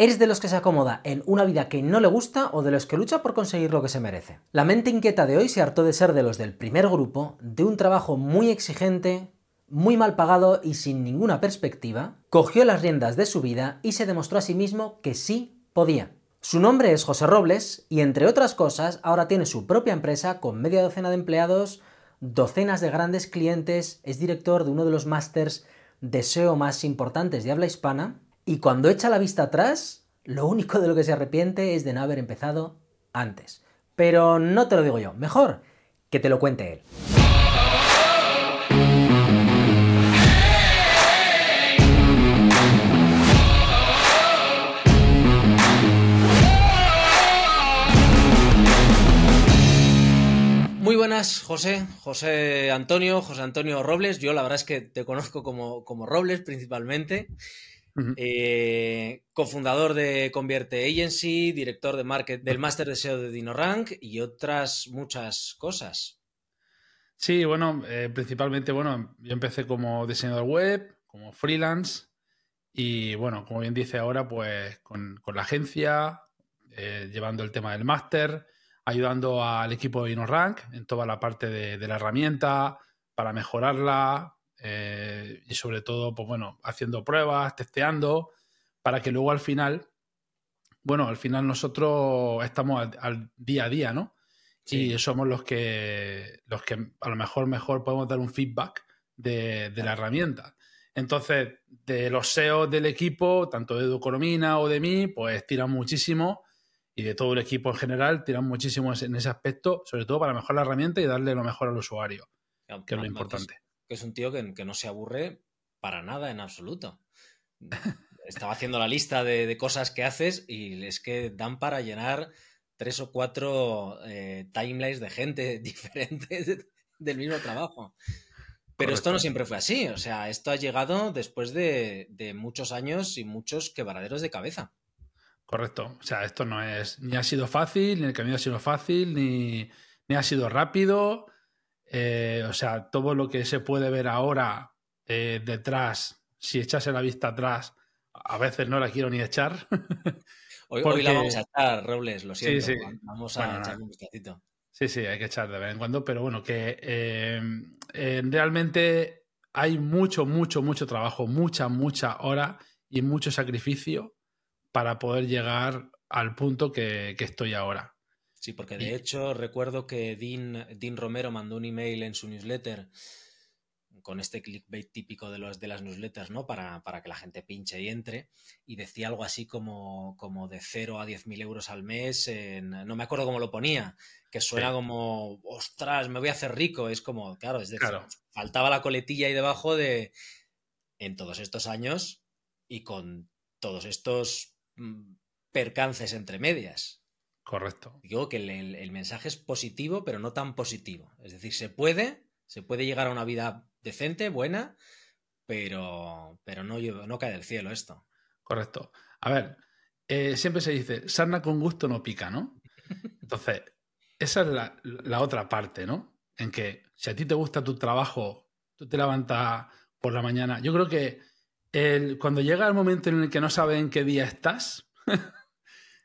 ¿Eres de los que se acomoda en una vida que no le gusta o de los que lucha por conseguir lo que se merece? La mente inquieta de hoy se hartó de ser de los del primer grupo, de un trabajo muy exigente, muy mal pagado y sin ninguna perspectiva, cogió las riendas de su vida y se demostró a sí mismo que sí podía. Su nombre es José Robles y entre otras cosas ahora tiene su propia empresa con media docena de empleados, docenas de grandes clientes, es director de uno de los másters de SEO más importantes de habla hispana y cuando echa la vista atrás, lo único de lo que se arrepiente es de no haber empezado antes. Pero no te lo digo yo, mejor que te lo cuente él. Muy buenas, José, José Antonio, José Antonio Robles. Yo la verdad es que te conozco como, como Robles principalmente. Eh, cofundador de Convierte Agency, director de market del Master de SEO de DinoRank y otras muchas cosas. Sí, bueno, eh, principalmente, bueno, yo empecé como diseñador web, como freelance y bueno, como bien dice ahora, pues con, la agencia, eh, llevando el tema del máster, ayudando al equipo de DinoRank en toda la parte de la herramienta para mejorarla, eh, y sobre todo, pues bueno, haciendo pruebas, testeando, para que luego al final, bueno, al final nosotros estamos al, día a día, ¿no? Y somos los que, los que a lo mejor mejor podemos dar un feedback de, la herramienta. Entonces, de los SEOs del equipo, tanto de Educoromina o de mí, pues tiran muchísimo y de todo el equipo en general tiran muchísimo en ese aspecto, sobre todo para mejorar la herramienta y darle lo mejor al usuario, que es lo importante que es un tío que, no se aburre para nada en absoluto. Estaba haciendo la lista de, cosas que haces y es que dan para llenar tres o cuatro eh, timelines de gente diferente del mismo trabajo. Pero esto no siempre fue así, o sea, esto ha llegado después de, muchos años y muchos quebraderos de cabeza. Correcto, o sea, esto no es, ni ha sido fácil, ni el camino ha sido fácil, ni, ni ha sido rápido, eh, o sea, todo lo que se puede ver ahora eh, detrás, si echase la vista atrás, a veces no la quiero ni echar. hoy, la vamos a echar, Robles, lo siento. Vamos a echar un vistacito. Sí, sí, hay que echar de vez en cuando, pero bueno, que eh, realmente hay mucho, mucho, mucho trabajo, mucha, mucha hora y mucho sacrificio para poder llegar al punto que estoy ahora. Sí, porque de hecho recuerdo que Dean, Dean, Romero mandó un email en su newsletter con este clickbait típico de, los, de las newsletters, ¿no? Para, para, que la gente pinche y entre. Y decía algo así como, como de 0 a 10 mil euros al mes. En, no me acuerdo cómo lo ponía, que suena como, ostras, me voy a hacer rico. Es como, claro, es decir, faltaba la coletilla ahí debajo de, en todos estos años y con todos estos mm, percances entre medias. Correcto. Digo que el, mensaje es positivo, pero no tan positivo. Es decir, se puede, se puede llegar a una vida decente, buena, pero, pero no, no cae del cielo esto. Correcto. A ver, eh, siempre se dice, sarna con gusto no pica, ¿no? Entonces, esa es la, otra parte, ¿no? En que si a ti te gusta tu trabajo, tú te levantas por la mañana. Yo creo que el, cuando llega el momento en el que no sabes en qué día estás,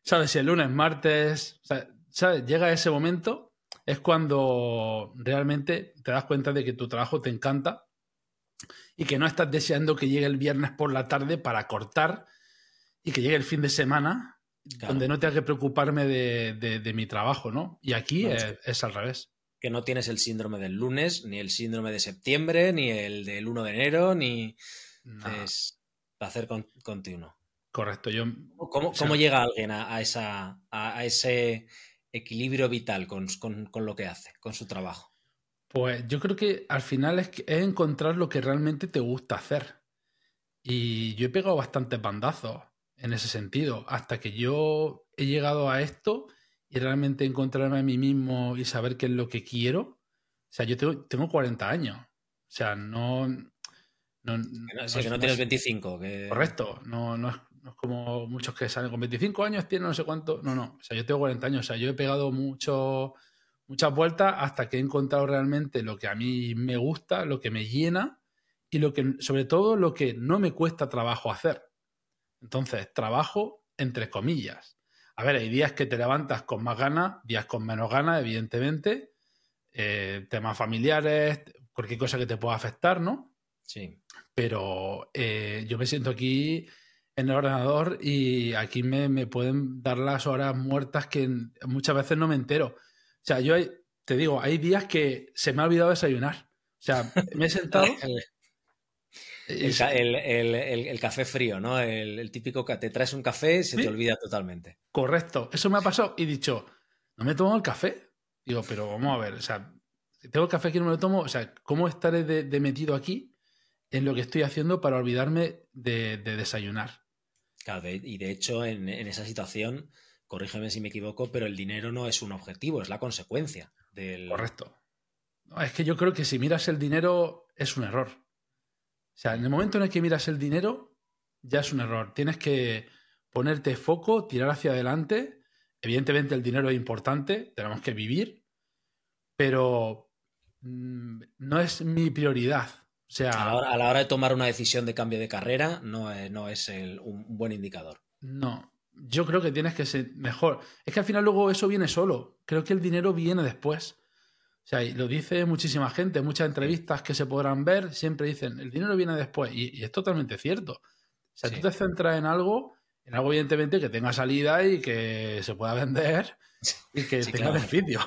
¿sabes? Si el lunes, martes, ¿sabes? Llega ese momento, es cuando realmente te das cuenta de que tu trabajo te encanta y que no estás deseando que llegue el viernes por la tarde para cortar y que llegue el fin de semana donde no tenga que preocuparme de, mi trabajo, ¿no? Y aquí es, al revés. Que no tienes el síndrome del lunes, ni el síndrome de septiembre, ni el del 1 de enero, ni... Es placer continuo. Correcto. Yo, ¿Cómo, llega alguien a, esa, a, ese equilibrio vital con, lo que hace, con su trabajo? Pues yo creo que al final es, encontrar lo que realmente te gusta hacer. Y yo he pegado bastantes bandazos en ese sentido, hasta que yo he llegado a esto y realmente encontrarme a mí mismo y saber qué es lo que quiero. O sea, yo tengo, 40 años. O sea, no... No, no, que no tienes 25. Correcto, no, no, es, no es como muchos que salen con 25 años, tienen no sé cuánto. No, no. O sea, yo tengo 40 años. O sea, yo he pegado mucho, muchas vueltas hasta que he encontrado realmente lo que a mí me gusta, lo que me llena y lo que, sobre todo, lo que no me cuesta trabajo hacer. Entonces, trabajo entre comillas. A ver, hay días que te levantas con más ganas, días con menos ganas, evidentemente. Eh, temas familiares, cualquier cosa que te pueda afectar, ¿no? Sí. Pero eh, yo me siento aquí en el ordenador y aquí me, pueden dar las horas muertas que muchas veces no me entero. O sea, yo te digo, hay días que se me ha olvidado desayunar. O sea, me he sentado. el, café frío, ¿no? El, típico que te traes un café y se te olvida totalmente. Correcto. Eso me ha pasado y he dicho, no me he tomado el café. Digo, pero vamos a ver, o sea, tengo el café aquí no me lo tomo, o sea, ¿cómo estaré de, metido aquí en lo que estoy haciendo para olvidarme de, desayunar? Claro, y de hecho, en, esa situación, corrígeme si me equivoco, pero el dinero no es un objetivo, es la consecuencia del. Correcto. es que yo creo que si miras el dinero es un error. O sea, en el momento en el que miras el dinero, ya es un error. Tienes que ponerte foco, tirar hacia adelante. Evidentemente el dinero es importante, tenemos que vivir, pero mm, no es mi prioridad. O sea, a la, hora, de tomar una decisión de cambio de carrera, no es, un buen indicador. No, yo creo que tienes que ser mejor. Es que al final luego eso viene solo. Creo que el dinero viene después. O sea, lo dice muchísima gente, muchas entrevistas que se podrán ver, siempre dicen, el dinero viene después. Y, es totalmente cierto. O sea, tú te centras en algo, en algo evidentemente que tenga salida y que se pueda vender y que tenga beneficio.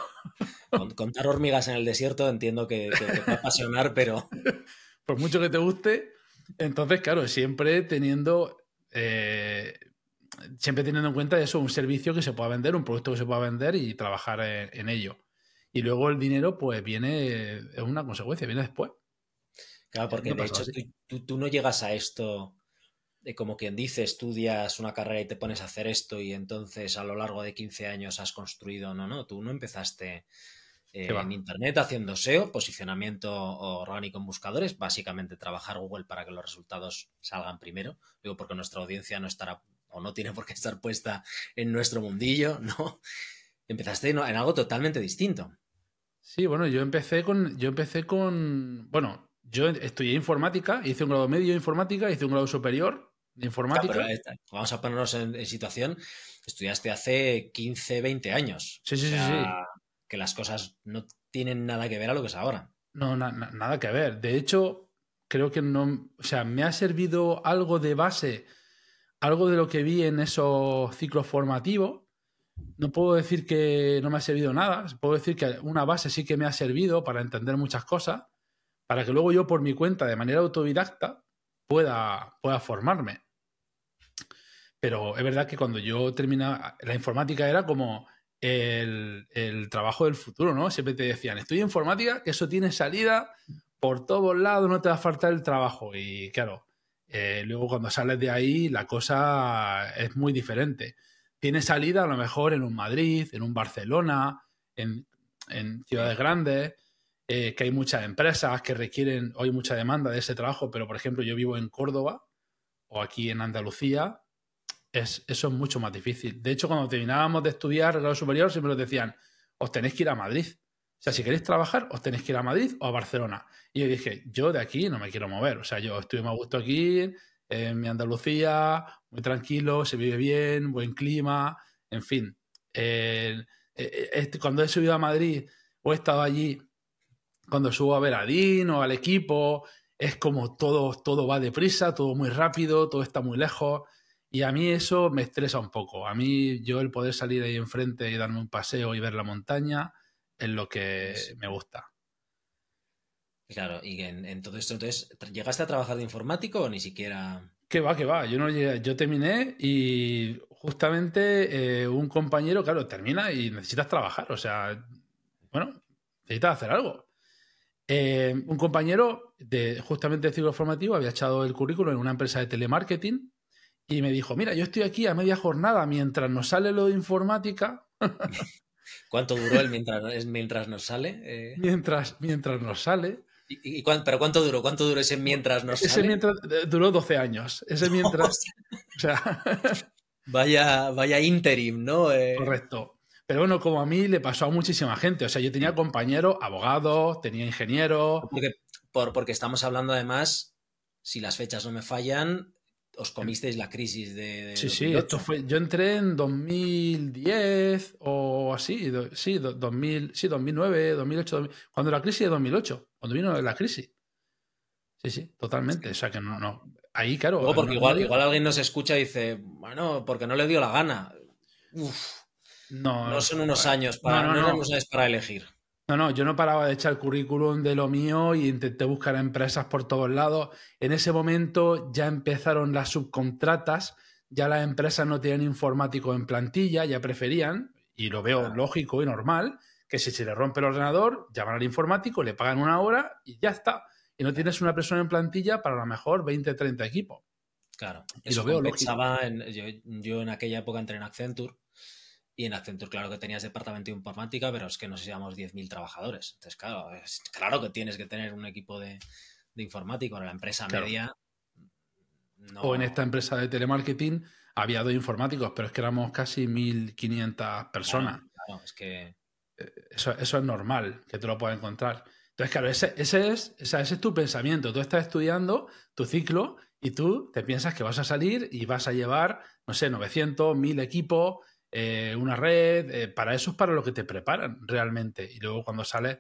Contar hormigas en el desierto entiendo que, te va a apasionar, pero... Por mucho que te guste, entonces, claro, siempre teniendo... Eh, siempre teniendo en cuenta eso, un servicio que se pueda vender, un producto que se pueda vender y trabajar en ello. Y luego el dinero, pues viene, es una consecuencia, viene después. Claro, porque de hecho tú, no llegas a esto de como quien dice, estudias una carrera y te pones a hacer esto y entonces a lo largo de 15 años has construido. No, no, tú no empezaste eh, en Internet haciendo SEO, posicionamiento orgánico en buscadores, básicamente trabajar Google para que los resultados salgan primero. Digo, porque nuestra audiencia no estará o no tiene por qué estar puesta en nuestro mundillo, ¿no? empezaste en, algo totalmente distinto. Sí, bueno, yo empecé con. Yo empecé con. Bueno, yo estudié informática, hice un grado medio de informática, hice un grado superior de informática. vamos a ponernos en, situación. Estudiaste hace 15, 20 años. Sí, sí, sí, sí. Que las cosas no tienen nada que ver a lo que es ahora. No, nada que ver. De hecho, creo que no. O sea, me ha servido algo de base, algo de lo que vi en esos ciclos formativos no puedo decir que no me ha servido nada, puedo decir que una base sí que me ha servido para entender muchas cosas, para que luego yo por mi cuenta, de manera autodidacta, pueda, pueda formarme. Pero es verdad que cuando yo terminaba, la informática era como el, trabajo del futuro, ¿no? Siempre te decían, estudia informática, que eso tiene salida por todos lados, no te va a faltar el trabajo. Y claro, eh, luego cuando sales de ahí, la cosa es muy diferente tiene salida a lo mejor en un Madrid, en un Barcelona, en, ciudades grandes, eh, que hay muchas empresas que requieren, hoy mucha demanda de ese trabajo, pero por ejemplo yo vivo en Córdoba o aquí en Andalucía, es, eso es mucho más difícil. De hecho, cuando terminábamos de estudiar grado superior, siempre nos decían, os tenéis que ir a Madrid. O sea, si queréis trabajar, os tenéis que ir a Madrid o a Barcelona. Y yo dije, yo de aquí no me quiero mover. O sea, yo estoy más gusto aquí, en mi Andalucía, muy tranquilo, se vive bien, buen clima, en fin. Eh, eh, este, cuando he subido a Madrid o he estado allí, cuando subo a ver o al equipo, es como todo, todo va deprisa, todo muy rápido, todo está muy lejos. Y a mí eso me estresa un poco. A mí yo el poder salir ahí enfrente y darme un paseo y ver la montaña es lo que me gusta. Claro, y en, todo esto, entonces, ¿llegaste a trabajar de informático o ni siquiera? Que va, que va. Yo no llegué, yo terminé y justamente eh, un compañero, claro, termina y necesitas trabajar. O sea, bueno, necesitas hacer algo. Eh, un compañero de justamente de ciclo formativo había echado el currículum en una empresa de telemarketing y me dijo, mira, yo estoy aquí a media jornada mientras nos sale lo de informática. ¿Cuánto duró el mientras, mientras nos sale? Eh, mientras, mientras nos sale. ¿Y, pero cuánto duró? ¿Cuánto duró ese mientras no Ese mientras eh, duró 12 años. Ese mientras. o sea. vaya, vaya interim, ¿no? Eh, Correcto. Pero bueno, como a mí le pasó a muchísima gente. O sea, yo tenía compañeros, abogados, tenía ingenieros. Porque, por, porque estamos hablando además, si las fechas no me fallan, os comisteis la crisis de... sí, sí, esto fue, yo entré en 2010 o así, sí, 2000, sí, 2009, 2008, cuando la crisis de 2008, cuando vino la crisis. Sí, sí, totalmente. O sea que no, no. Ahí, claro. porque igual, igual alguien nos escucha y dice, bueno, porque no le dio la gana. Uf, no, no son unos años para, no, no, unos años para elegir. No, no, yo no paraba de echar currículum de lo mío y intenté buscar empresas por todos lados. En ese momento ya empezaron las subcontratas, ya las empresas no tenían informático en plantilla, ya preferían, y lo veo lógico y normal, que si se le rompe el ordenador, llaman al informático, le pagan una hora y ya está. Y no tienes una persona en plantilla para a lo mejor 20, 30 equipos. Claro, y lo veo lógico. yo, yo en aquella época entré en Accenture y en Accenture, claro que tenías departamento de informática, pero es que nos íbamos 10.000 trabajadores. Entonces, claro, es, claro que tienes que tener un equipo de, de informático. En la empresa media. O en esta empresa de telemarketing había dos informáticos, pero es que éramos casi 1.500 personas. Claro, es que. Eh, eso, eso, es normal, que te lo puedas encontrar. Entonces, claro, ese, ese, es, ese es tu pensamiento. Tú estás estudiando tu ciclo y tú te piensas que vas a salir y vas a llevar, no sé, 900, 1000 equipos eh, una red, eh, para eso es para lo que te preparan realmente. Y luego cuando sales,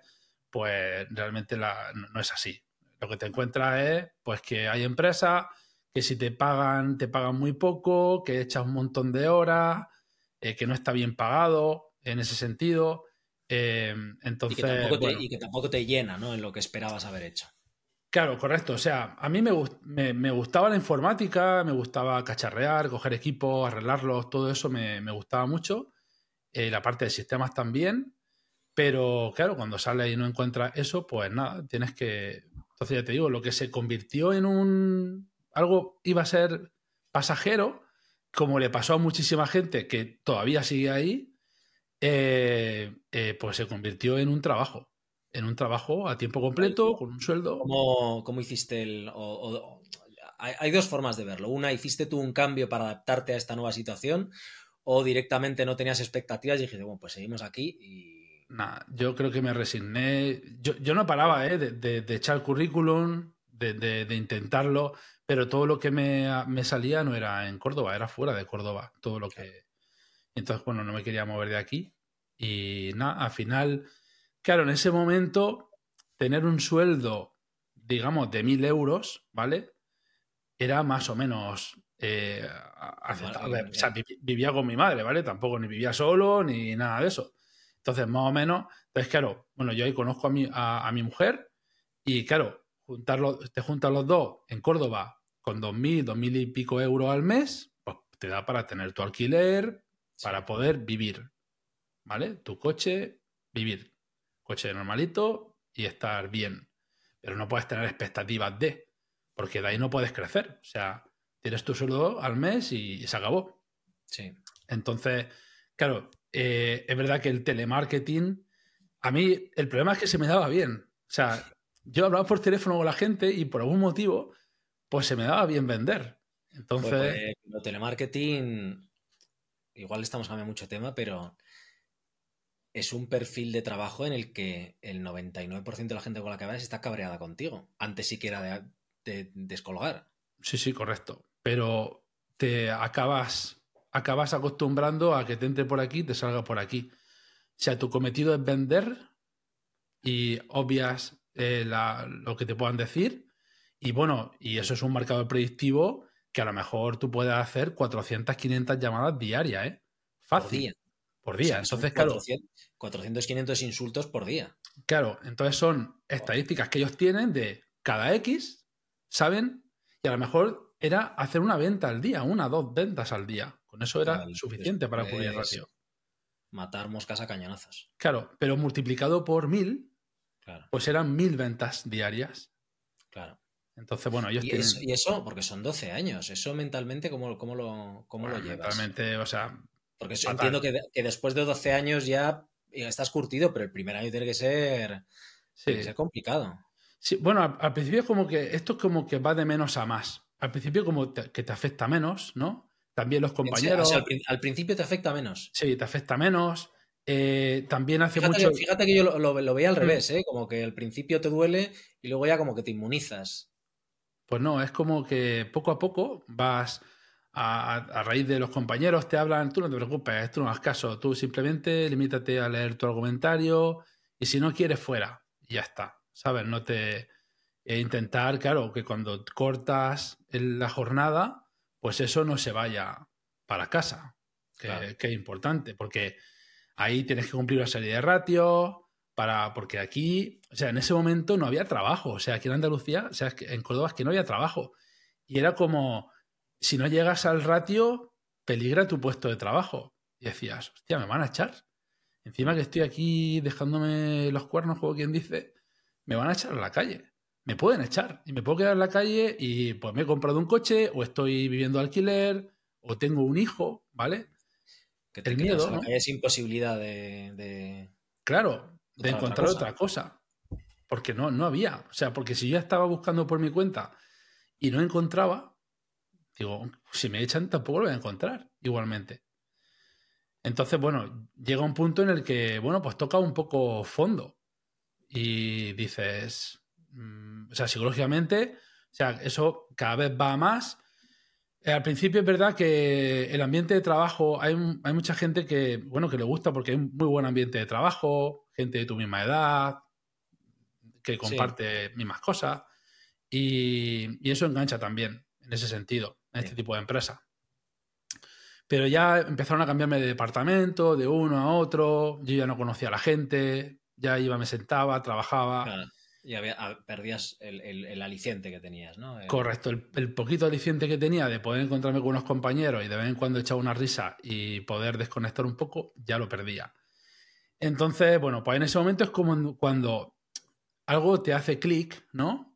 pues realmente no, es así. Lo que te encuentras es pues que hay empresas que si te pagan, te pagan muy poco, que echas un montón de horas, eh, que no está bien pagado en ese sentido. entonces, y que, tampoco te, llena ¿no? en lo que esperabas haber hecho. Claro, correcto. O sea, a mí me, me, gustaba la informática, me gustaba cacharrear, coger equipos, arreglarlos, todo eso me, gustaba mucho. Eh, la parte de sistemas también. Pero claro, cuando sales y no encuentras eso, pues nada, tienes que. Entonces ya te digo, lo que se convirtió en un. algo iba a ser pasajero, como le pasó a muchísima gente que todavía sigue ahí, eh, eh, pues se convirtió en un trabajo en un trabajo a tiempo completo, con un sueldo. ¿Cómo, hiciste el.? hay, dos formas de verlo. Una, hiciste tú un cambio para adaptarte a esta nueva situación, o directamente no tenías expectativas y dijiste, bueno, pues seguimos aquí y. Nada, yo creo que me resigné. Yo, no paraba ¿eh? de, echar currículum, de, intentarlo, pero todo lo que me, me, salía no era en Córdoba, era fuera de Córdoba. Todo lo que. Entonces, bueno, no me quería mover de aquí. Y nada, al final Claro, en ese momento, tener un sueldo, digamos, de mil euros, ¿vale? Era más o menos eh, aceptable. O sea, vivía con mi madre, ¿vale? Tampoco ni vivía solo ni nada de eso. Entonces, más o menos, entonces, claro, bueno, yo ahí conozco a mi, a, mi mujer y, claro, juntarlo, te juntas los dos en Córdoba con dos mil, dos mil y pico euros al mes, pues te da para tener tu alquiler, para poder vivir, ¿vale? Tu coche, vivir coche normalito y estar bien. Pero no puedes tener expectativas de, porque de ahí no puedes crecer. O sea, tienes tu sueldo al mes y, se acabó. Sí. Entonces, claro, eh, es verdad que el telemarketing, a mí el problema es que se me daba bien. O sea, yo hablaba por teléfono con la gente y por algún motivo, pues se me daba bien vender. Entonces. Pues, pues, telemarketing, igual estamos cambiando mucho tema, pero es un perfil de trabajo en el que el 99% de la gente con la que vas está cabreada contigo, antes siquiera de, descolgar. Sí, sí, correcto. Pero te acabas, acabas acostumbrando a que te entre por aquí y te salga por aquí. O sea, tu cometido es vender y obvias eh, lo que te puedan decir. Y bueno, y eso es un marcador predictivo que a lo mejor tú puedes hacer 400, 500 llamadas diarias, ¿eh? Fácil. Por día. entonces, claro. 400, 500 insultos por día. Claro, entonces son estadísticas que ellos tienen de cada X, ¿saben? Y a lo mejor era hacer una venta al día, una, dos ventas al día. Con eso era suficiente para cubrir el ratio. Matar moscas a cañonazos. Claro, pero multiplicado por mil, pues eran mil ventas diarias. Claro. Entonces, bueno, ellos ¿Y tienen... Eso, y eso, porque son 12 años, eso mentalmente, ¿cómo, cómo lo, cómo lo llevas? Mentalmente, o sea, porque entiendo que, después de 12 años ya, estás curtido, pero el primer año tiene que ser, complicado. Sí, bueno, al, principio es como que esto es como que va de menos a más. Al principio como que te afecta menos, ¿no? También los compañeros. al, principio te afecta menos. Sí, te afecta menos. Eh, también hace mucho. fíjate que yo lo, veía al mm. revés, ¿eh? Como que al principio te duele y luego ya como que te inmunizas. Pues no, es como que poco a poco vas a, raíz de los compañeros, te hablan, tú no te preocupes, tú no hagas caso, tú simplemente limítate a leer tu argumentario y si no quieres, fuera. Ya está, ¿sabes? No te... E intentar, claro, que cuando cortas la jornada, pues eso no se vaya para casa, que, que es importante, porque ahí tienes que cumplir una serie de ratios, para, porque aquí, o sea, en ese momento no había trabajo, o sea, aquí en Andalucía, o sea, en Córdoba es que no había trabajo. Y era como, si no llegas al ratio, peligra tu puesto de trabajo. Y decías, hostia, me van a echar. Encima que estoy aquí dejándome los cuernos, como quien dice, me van a echar a la calle. Me pueden echar y me puedo quedar en la calle y pues me he comprado un coche o estoy viviendo alquiler o tengo un hijo, ¿vale? Que te el miedo, ¿no? Es imposibilidad de... Claro, de encontrar otra cosa. Porque no, no había. O sea, porque si yo estaba buscando por mi cuenta y no encontraba, digo, si me echan tampoco lo voy a encontrar igualmente. Entonces, bueno, llega un punto en el que, bueno, pues toca un poco fondo. Y dices, mm, o sea, psicológicamente, o sea, eso cada vez va más. Eh, al principio es verdad que el ambiente de trabajo, hay, hay, mucha gente que, bueno, que le gusta porque hay un muy buen ambiente de trabajo, gente de tu misma edad, que comparte mismas cosas. Y, eso engancha también, en ese sentido, este tipo de empresa. Pero ya empezaron a cambiarme de departamento, de uno a otro, yo ya no conocía a la gente, ya iba, me sentaba, trabajaba. Y perdías el, aliciente que tenías, ¿no? Correcto, el, poquito aliciente que tenía de poder encontrarme con unos compañeros y de vez en cuando echar una risa y poder desconectar un poco, ya lo perdía. Entonces, bueno, pues en ese momento es como cuando algo te hace clic, ¿no?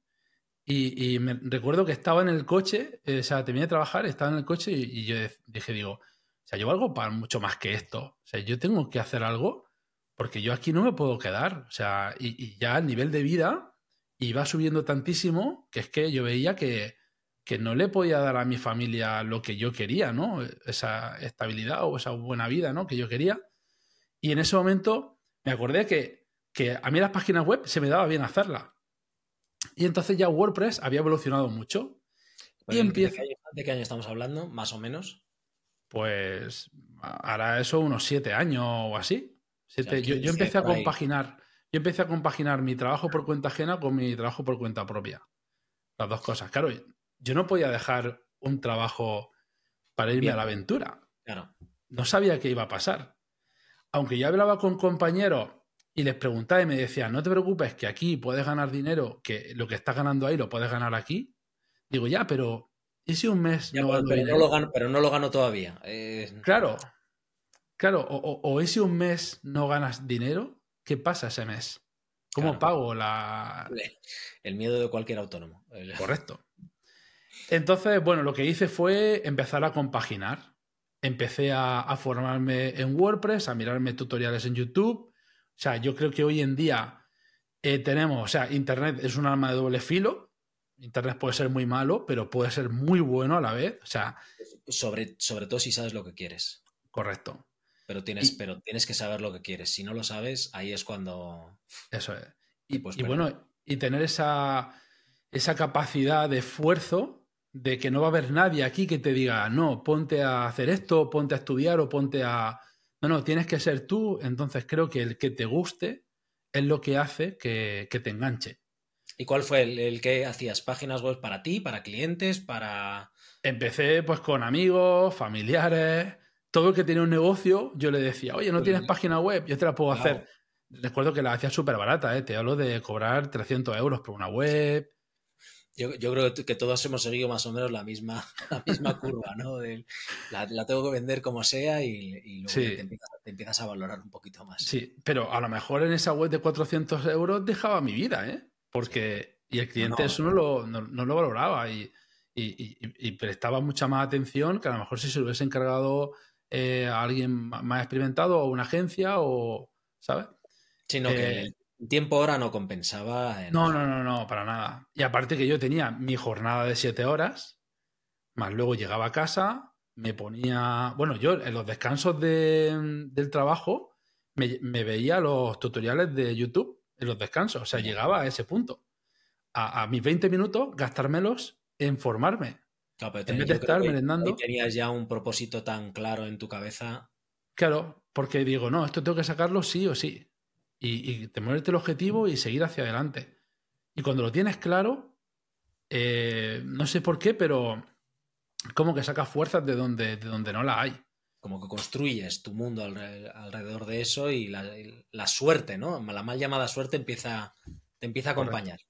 Y, me recuerdo que estaba en el coche, eh, o sea, terminé de trabajar, estaba en el coche y, yo dije, digo, o sea, yo algo para mucho más que esto. O sea, yo tengo que hacer algo porque yo aquí no me puedo quedar. O sea, y, ya el nivel de vida iba subiendo tantísimo que es que yo veía que, que no le podía dar a mi familia lo que yo quería, ¿no? Esa estabilidad o esa buena vida, ¿no? Que yo quería. Y en ese momento me acordé que, a mí las páginas web se me daba bien hacerlas. Y entonces ya WordPress había evolucionado mucho. y empieza... ¿De qué, año, estamos hablando, más o menos? Pues hará eso unos siete años o así. yo, empecé a compaginar. Yo empecé a compaginar mi trabajo por cuenta ajena con mi trabajo por cuenta propia. Las dos cosas. Claro, yo no podía dejar un trabajo para irme a la aventura. Claro. No sabía qué iba a pasar aunque yo hablaba con compañeros y les preguntaba y me decían, no te preocupes, que aquí puedes ganar dinero, que lo que estás ganando ahí lo puedes ganar aquí. Digo, ya, pero ¿y si un mes no pero, no lo gano, pero no lo gano todavía. Eh, claro, claro, o, o, si un mes no ganas dinero, ¿qué pasa ese mes? ¿Cómo pago la...? El miedo de cualquier autónomo. Correcto. Entonces, bueno, lo que hice fue empezar a compaginar empecé a, formarme en WordPress, a mirarme tutoriales en YouTube. O sea, yo creo que hoy en día eh, tenemos, o sea, Internet es un arma de doble filo. Internet puede ser muy malo, pero puede ser muy bueno a la vez. O sea. Sobre, sobre todo si sabes lo que quieres. Correcto. Pero tienes, pero tienes que saber lo que quieres. Si no lo sabes, ahí es cuando. Eso es. Y, y bueno, y tener esa, esa capacidad de esfuerzo de que no va a haber nadie aquí que te diga, no, ponte a hacer esto, ponte a estudiar o ponte a... No, no, tienes que ser tú, entonces creo que el que te guste es lo que hace que, te enganche. ¿Y cuál fue el, que hacías? ¿Páginas web para ti, para clientes, para...? Empecé pues con amigos, familiares, todo el que tenía un negocio, yo le decía, oye, ¿no tienes página web? Yo te la puedo hacer. Recuerdo que la hacía súper barata, ¿eh? te hablo de cobrar 300 euros por una web, yo, creo que todos hemos seguido más o menos la misma, la misma curva, ¿no? la, tengo que vender como sea y, luego te, empiezas, a valorar un poquito más. Sí, pero a lo mejor en esa web de 400 euros dejaba mi vida, ¿eh? Porque, y el cliente eso no lo, no, lo valoraba y, prestaba mucha más atención que a lo mejor si se lo hubiese encargado eh, a alguien más experimentado o una agencia o, ¿sabes? Sino que eh, tiempo hora no compensaba. No, no, no, no, para nada. Y aparte que yo tenía mi jornada de siete horas, más luego llegaba a casa, me ponía. Bueno, yo en los descansos del trabajo me, veía los tutoriales de YouTube en los descansos. O sea, llegaba a ese punto. A, mis 20 minutos, gastármelos en formarme. en vez de estar merendando. tenías ya un propósito tan claro en tu cabeza. Claro, porque digo, no, esto tengo que sacarlo sí o sí. Y, te moverte el objetivo y seguir hacia adelante. Y cuando lo tienes claro, eh, no sé por qué, pero como que sacas fuerzas de donde, de donde no la hay. Como que construyes tu mundo alrededor de eso y la, suerte, ¿no? La mal llamada suerte empieza, te empieza a acompañar.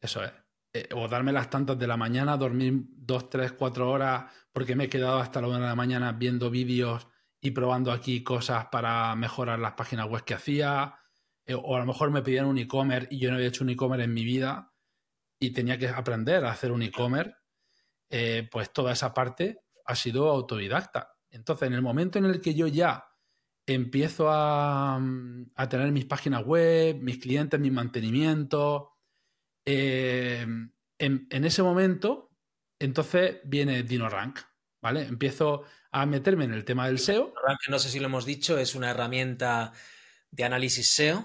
Eso es. Eh, o darme las tantas de la mañana, dormir dos, tres, cuatro horas, porque me he quedado hasta la una de la mañana viendo vídeos y probando aquí cosas para mejorar las páginas web que hacía. Eh, o a lo mejor me pedían un e-commerce y yo no había hecho un e-commerce en mi vida y tenía que aprender a hacer un e-commerce. Eh, pues toda esa parte ha sido autodidacta. Entonces, en el momento en el que yo ya empiezo a, a tener mis páginas web, mis clientes, mis mantenimientos, eh, en, ese momento, entonces viene DinoRank, ¿vale? Empiezo a meterme en el tema del SEO. DinoRank, no sé si lo hemos dicho, es una herramienta de análisis SEO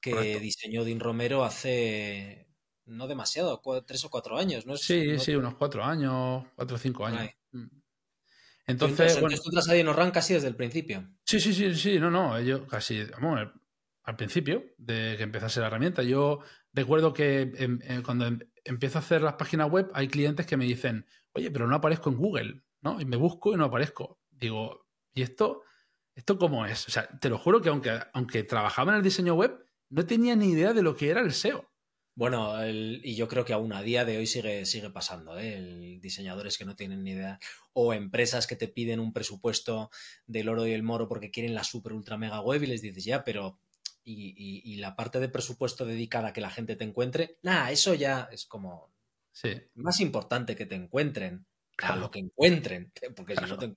que diseñó Din Romero hace no demasiado, tres o cuatro años, ¿no? Sí, sí, unos cuatro años, cuatro o cinco años. Mm. Entonces, bueno, tú a DinoRank casi desde el principio. Sí, sí, sí, sí, no, no, yo casi, vamos, al principio de que empezase la herramienta. Yo recuerdo que em, eh, cuando em, empiezo a hacer las páginas web hay clientes que me dicen, oye, pero no aparezco en Google, ¿no? Y me busco y no aparezco. Digo, ¿y esto? ¿Esto cómo es? O sea, te lo juro que aunque, aunque trabajaba en el diseño web, no tenía ni idea de lo que era el SEO. Bueno, y yo creo que aún a día de hoy sigue, sigue pasando, ¿eh? El, diseñadores que no tienen ni idea, o empresas que te piden un presupuesto del oro y el moro porque quieren la super ultra mega web y les dices, ya, pero y, la parte de presupuesto dedicada a que la gente te encuentre, nada, eso ya es como más importante que te encuentren, claro. lo que encuentren, porque si no te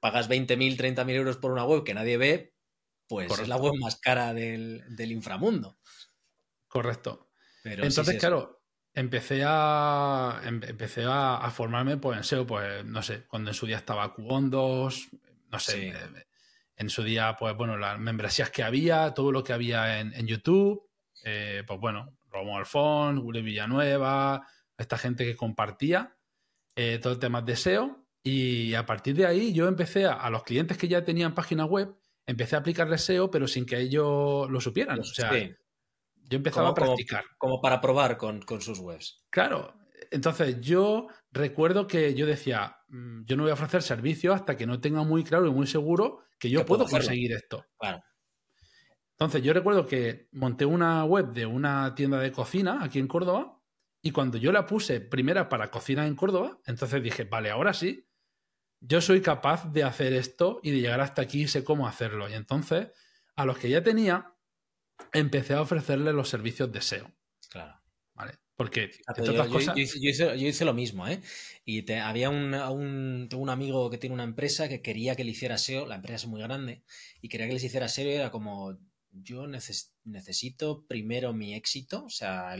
pagas 20.000, 30.000 euros por una web que nadie ve, pues es la web más cara del, inframundo. Correcto. Pero Entonces, claro, empecé a em, empecé a, formarme pues, en SEO, pues no sé, cuando en su día estaba Q2, no sé, en su día, pues bueno, las membresías que había, todo lo que había en, YouTube, eh, pues bueno, Romo Alfón, Julio Villanueva, esta gente que compartía eh, todo el tema de SEO. Y a partir de ahí yo empecé a, los clientes que ya tenían página web, empecé a aplicarles SEO, pero sin que ellos lo supieran. O sea, yo empezaba a practicar. Como, para probar con, con sus webs. Claro. Entonces yo recuerdo que yo decía, mm, yo no voy a ofrecer servicio hasta que no tenga muy claro y muy seguro que yo puedo, conseguir esto. Entonces, yo recuerdo que monté una web de una tienda de cocina aquí en Córdoba y cuando yo la puse primera para cocina en Córdoba, entonces dije, vale, ahora sí, yo soy capaz de hacer esto y de llegar hasta aquí y sé cómo hacerlo. Y entonces, a los que ya tenía, empecé a ofrecerle los servicios de SEO. Claro. ¿Vale? Porque yo, hice, lo mismo, ¿eh? Y te, había un, un, un, amigo que tiene una empresa que quería que le hiciera SEO, la empresa es muy grande, y quería que les hiciera SEO y era como, yo necesito primero mi éxito, o sea,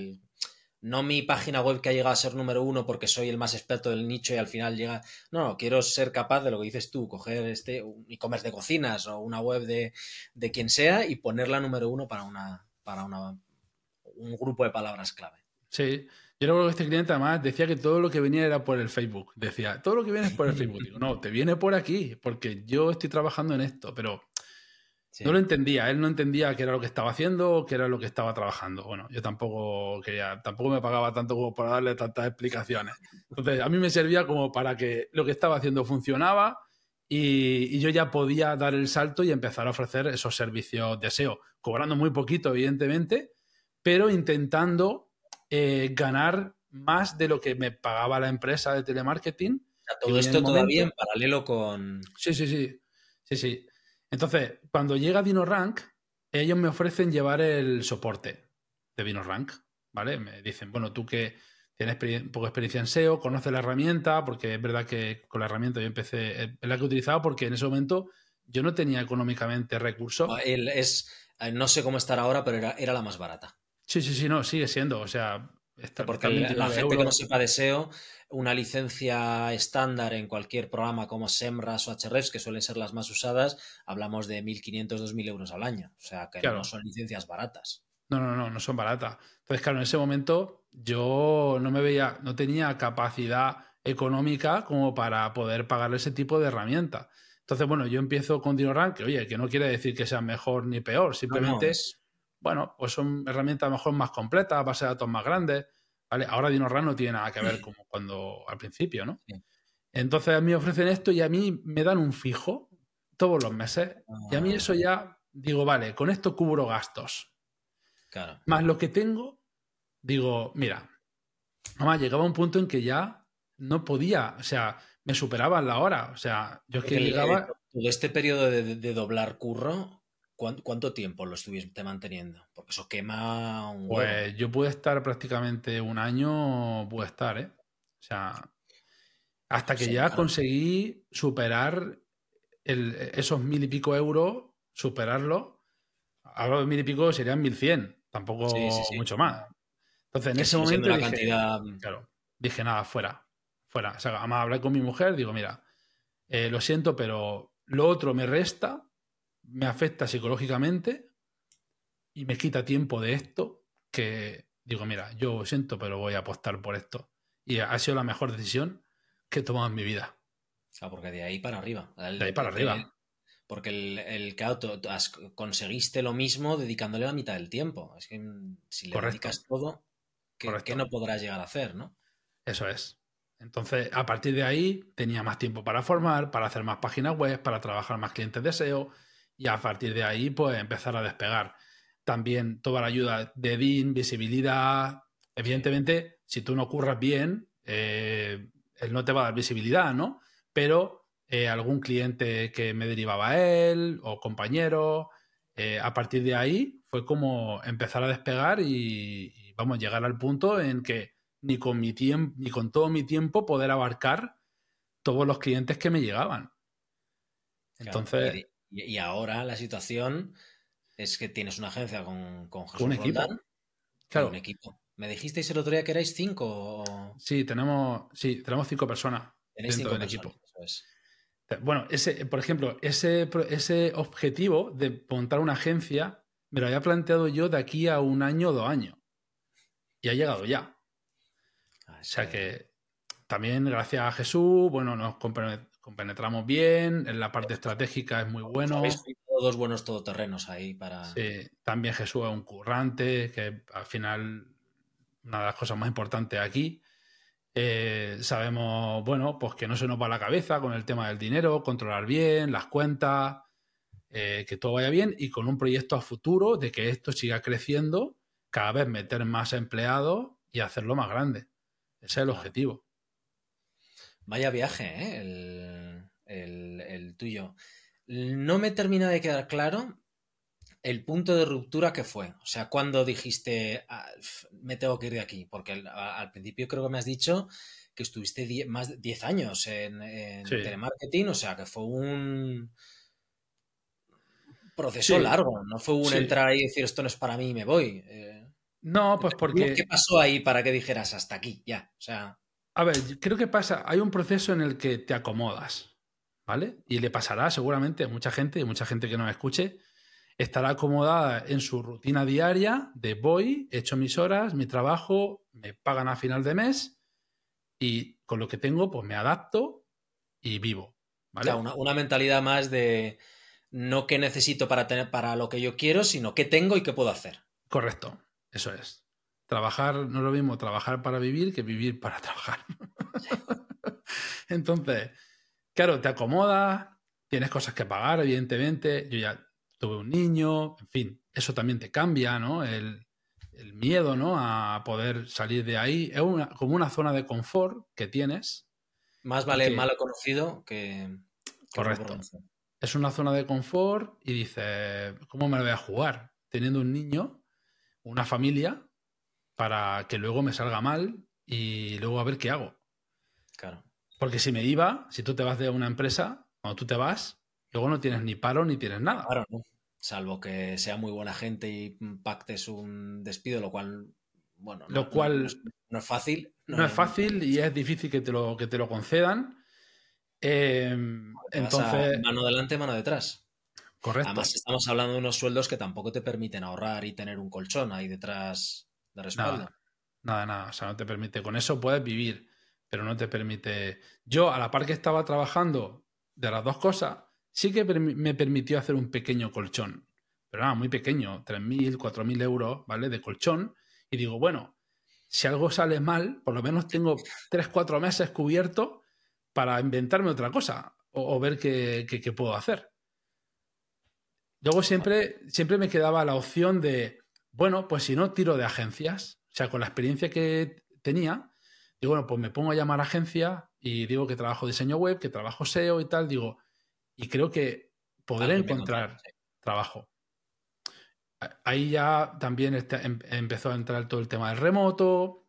no mi página web que ha llegado a ser número uno porque soy el más experto del nicho y al final llega. No, no, quiero ser capaz de lo que dices tú, coger este un e-commerce de cocinas o una web de, de quien sea y ponerla número uno para una, para una, un grupo de palabras clave. Sí. Yo recuerdo que este cliente además decía que todo lo que venía era por el Facebook. Decía, todo lo que viene es por el Facebook. Digo, no, te viene por aquí, porque yo estoy trabajando en esto, pero no lo entendía. Él no entendía qué era lo que estaba haciendo o qué era lo que estaba trabajando. Bueno, yo tampoco quería, tampoco me pagaba tanto como para darle tantas explicaciones. Entonces, a mí me servía como para que lo que estaba haciendo funcionaba y, y yo ya podía dar el salto y empezar a ofrecer esos servicios de SEO, cobrando muy poquito, evidentemente, pero intentando eh, ganar más de lo que me pagaba la empresa de telemarketing. todo esto todavía en paralelo con. Sí, sí, sí. Sí, sí. Entonces, cuando llega DinoRank, ellos me ofrecen llevar el soporte de DinoRank. ¿Vale? Me dicen, bueno, tú que tienes poco experiencia en SEO, conoces la herramienta, porque es verdad que con la herramienta yo empecé, es la que he utilizado porque en ese momento yo no tenía económicamente recursos. es, eh, no sé cómo estar ahora, pero era, era la más barata. Sí, sí, sí, no, sigue siendo. O sea, está porque la, gente que no sepa de SEO, una licencia estándar en cualquier programa como SEMRAS o Ahrefs, que suelen ser las más usadas, hablamos de 1.500, 2.000 euros al año. O sea, que no son licencias baratas. No, no, no, no son baratas. Entonces, claro, en ese momento yo no me veía, no tenía capacidad económica como para poder pagar ese tipo de herramienta. Entonces, bueno, yo empiezo con DinoRank, que oye, que no quiere decir que sea mejor ni peor, simplemente, es... bueno, pues son herramientas mejor más completas, base de datos más grandes, ¿vale? Ahora DinoRank no tiene nada que ver como cuando al principio, ¿no? Entonces a mí me ofrecen esto y a mí me dan un fijo todos los meses. Y a mí eso ah. ya digo, vale, con esto cubro gastos. Claro. Más lo que tengo, digo, mira, mamá, llegaba un punto en que ya no podía, o sea, me superaban la hora. O sea, yo es que llegaba. Todo este periodo de, doblar curro, ¿cuánto, tiempo lo estuviste manteniendo? Porque eso quema un. Pues yo pude estar prácticamente un año, pude estar, ¿eh? O sea, hasta que ya conseguí superar esos mil y pico euros, superarlo. Ahora de mil y pico serían mil cien, tampoco mucho más. Entonces, en ese momento. Dije, cantidad... Claro, dije nada, fuera fuera. O sea, además hablé con mi mujer, digo, mira, eh, lo siento, pero lo otro me resta, me afecta psicológicamente y me quita tiempo de esto que digo, mira, yo siento, pero voy a apostar por esto. Y ha sido la mejor decisión que he tomado en mi vida. Ah, porque de ahí para arriba. de ahí para arriba. Porque el, el conseguiste lo mismo dedicándole la mitad del tiempo. Es que mm, si le dedicas todo, ¿qué, no podrás llegar a hacer, no? Eso es. Entonces, a partir de ahí, tenía más tiempo para formar, para hacer más páginas web, para trabajar más clientes de SEO y a partir de ahí, pues empezar a despegar. También toda la ayuda de DIN, visibilidad. Evidentemente, si tú no curras bien, eh, él no te va a dar visibilidad, ¿no? Pero eh, algún cliente que me derivaba a él o compañero, eh, a partir de ahí fue como empezar a despegar y, y vamos a llegar al punto en que ni con mi tiempo, ni con todo mi tiempo poder abarcar todos los clientes que me llegaban. Entonces. Y, ahora la situación es que tienes una agencia con, con un equipo. claro. Un equipo. ¿Me dijisteis el otro día que erais cinco? Sí, tenemos, sí, tenemos cinco personas dentro del equipo. Bueno, ese, por ejemplo, ese, ese objetivo de montar una agencia me lo había planteado yo de aquí a un año o dos años. Y ha llegado ya. O sea que también gracias a Jesús, bueno, nos compenetramos bien, en la parte estratégica es muy bueno. Habéis dos buenos todoterrenos ahí para... Sí, también Jesús es un currante, que al final una de las cosas más importantes aquí. Eh, sabemos, bueno, pues que no se nos va la cabeza con el tema del dinero, controlar bien las cuentas, eh, que todo vaya bien y con un proyecto a futuro de que esto siga creciendo, cada vez meter más empleados y hacerlo más grande. Ese es el objetivo. Vaya viaje, ¿eh? el, tuyo. No me termina de quedar claro el punto de ruptura que fue. O sea, cuando dijiste, ah, me tengo que ir de aquí. Porque al, principio creo que me has dicho que estuviste más de 10 años en, telemarketing. O sea, que fue un proceso largo. No fue un entrar ahí y decir, esto no es para mí y me voy. Eh, no, pues porque. ¿Qué pasó ahí para que dijeras hasta aquí? Ya, o sea. A ver, creo que pasa. Hay un proceso en el que te acomodas, ¿vale? Y le pasará seguramente a mucha gente, y mucha gente que no me escuche, estará acomodada en su rutina diaria de voy, he hecho mis horas, mi trabajo, me pagan a final de mes y con lo que tengo, pues me adapto y vivo. ¿vale? una, una, mentalidad más de no qué necesito para tener para lo que yo quiero, sino qué tengo y qué puedo hacer. Correcto. Eso es. Trabajar no es lo mismo trabajar para vivir que vivir para trabajar. Entonces, claro, te acomodas, tienes cosas que pagar, evidentemente. Yo ya tuve un niño, en fin, eso también te cambia, ¿no? El, miedo, ¿no? A poder salir de ahí. Es como una zona de confort que tienes. Más vale malo conocido que. correcto. Es una zona de confort y dices, ¿cómo me lo voy a jugar? Teniendo un niño una familia para que luego me salga mal y luego a ver qué hago. Claro. Porque si me iba, si tú te vas de una empresa, cuando tú te vas, luego no tienes ni paro ni tienes nada. Claro, no. Salvo que sea muy buena gente y pactes un despido, lo cual, bueno, lo cual no, es fácil. No, es fácil y es difícil que te lo, que te lo concedan. Em, entonces. Mano delante, mano detrás. Correcto. Además, estamos hablando de unos sueldos que tampoco te permiten ahorrar y tener un colchón ahí detrás de respaldo. Nada, nada. O sea, no te permite. Con eso puedes vivir, pero no te permite. Yo, a la par que estaba trabajando de las dos cosas, sí que me permitió hacer un pequeño colchón. Pero nada, muy pequeño, 3.000, 4.000 euros, ¿vale? De colchón. Y digo, bueno, si algo sale mal, por lo menos tengo 3, 4 meses cubiertos para inventarme otra cosa o, ver qué, qué, puedo hacer. Luego siempre, siempre me quedaba la opción de, bueno, pues si no, tiro de agencias. O sea, con la experiencia que tenía, digo, bueno, pues me pongo a llamar a agencia y digo que trabajo diseño web, que trabajo SEO y tal, digo, y creo que podré encontrar trabajo. Ahí ya también este, em, empezó a entrar todo el tema del remoto,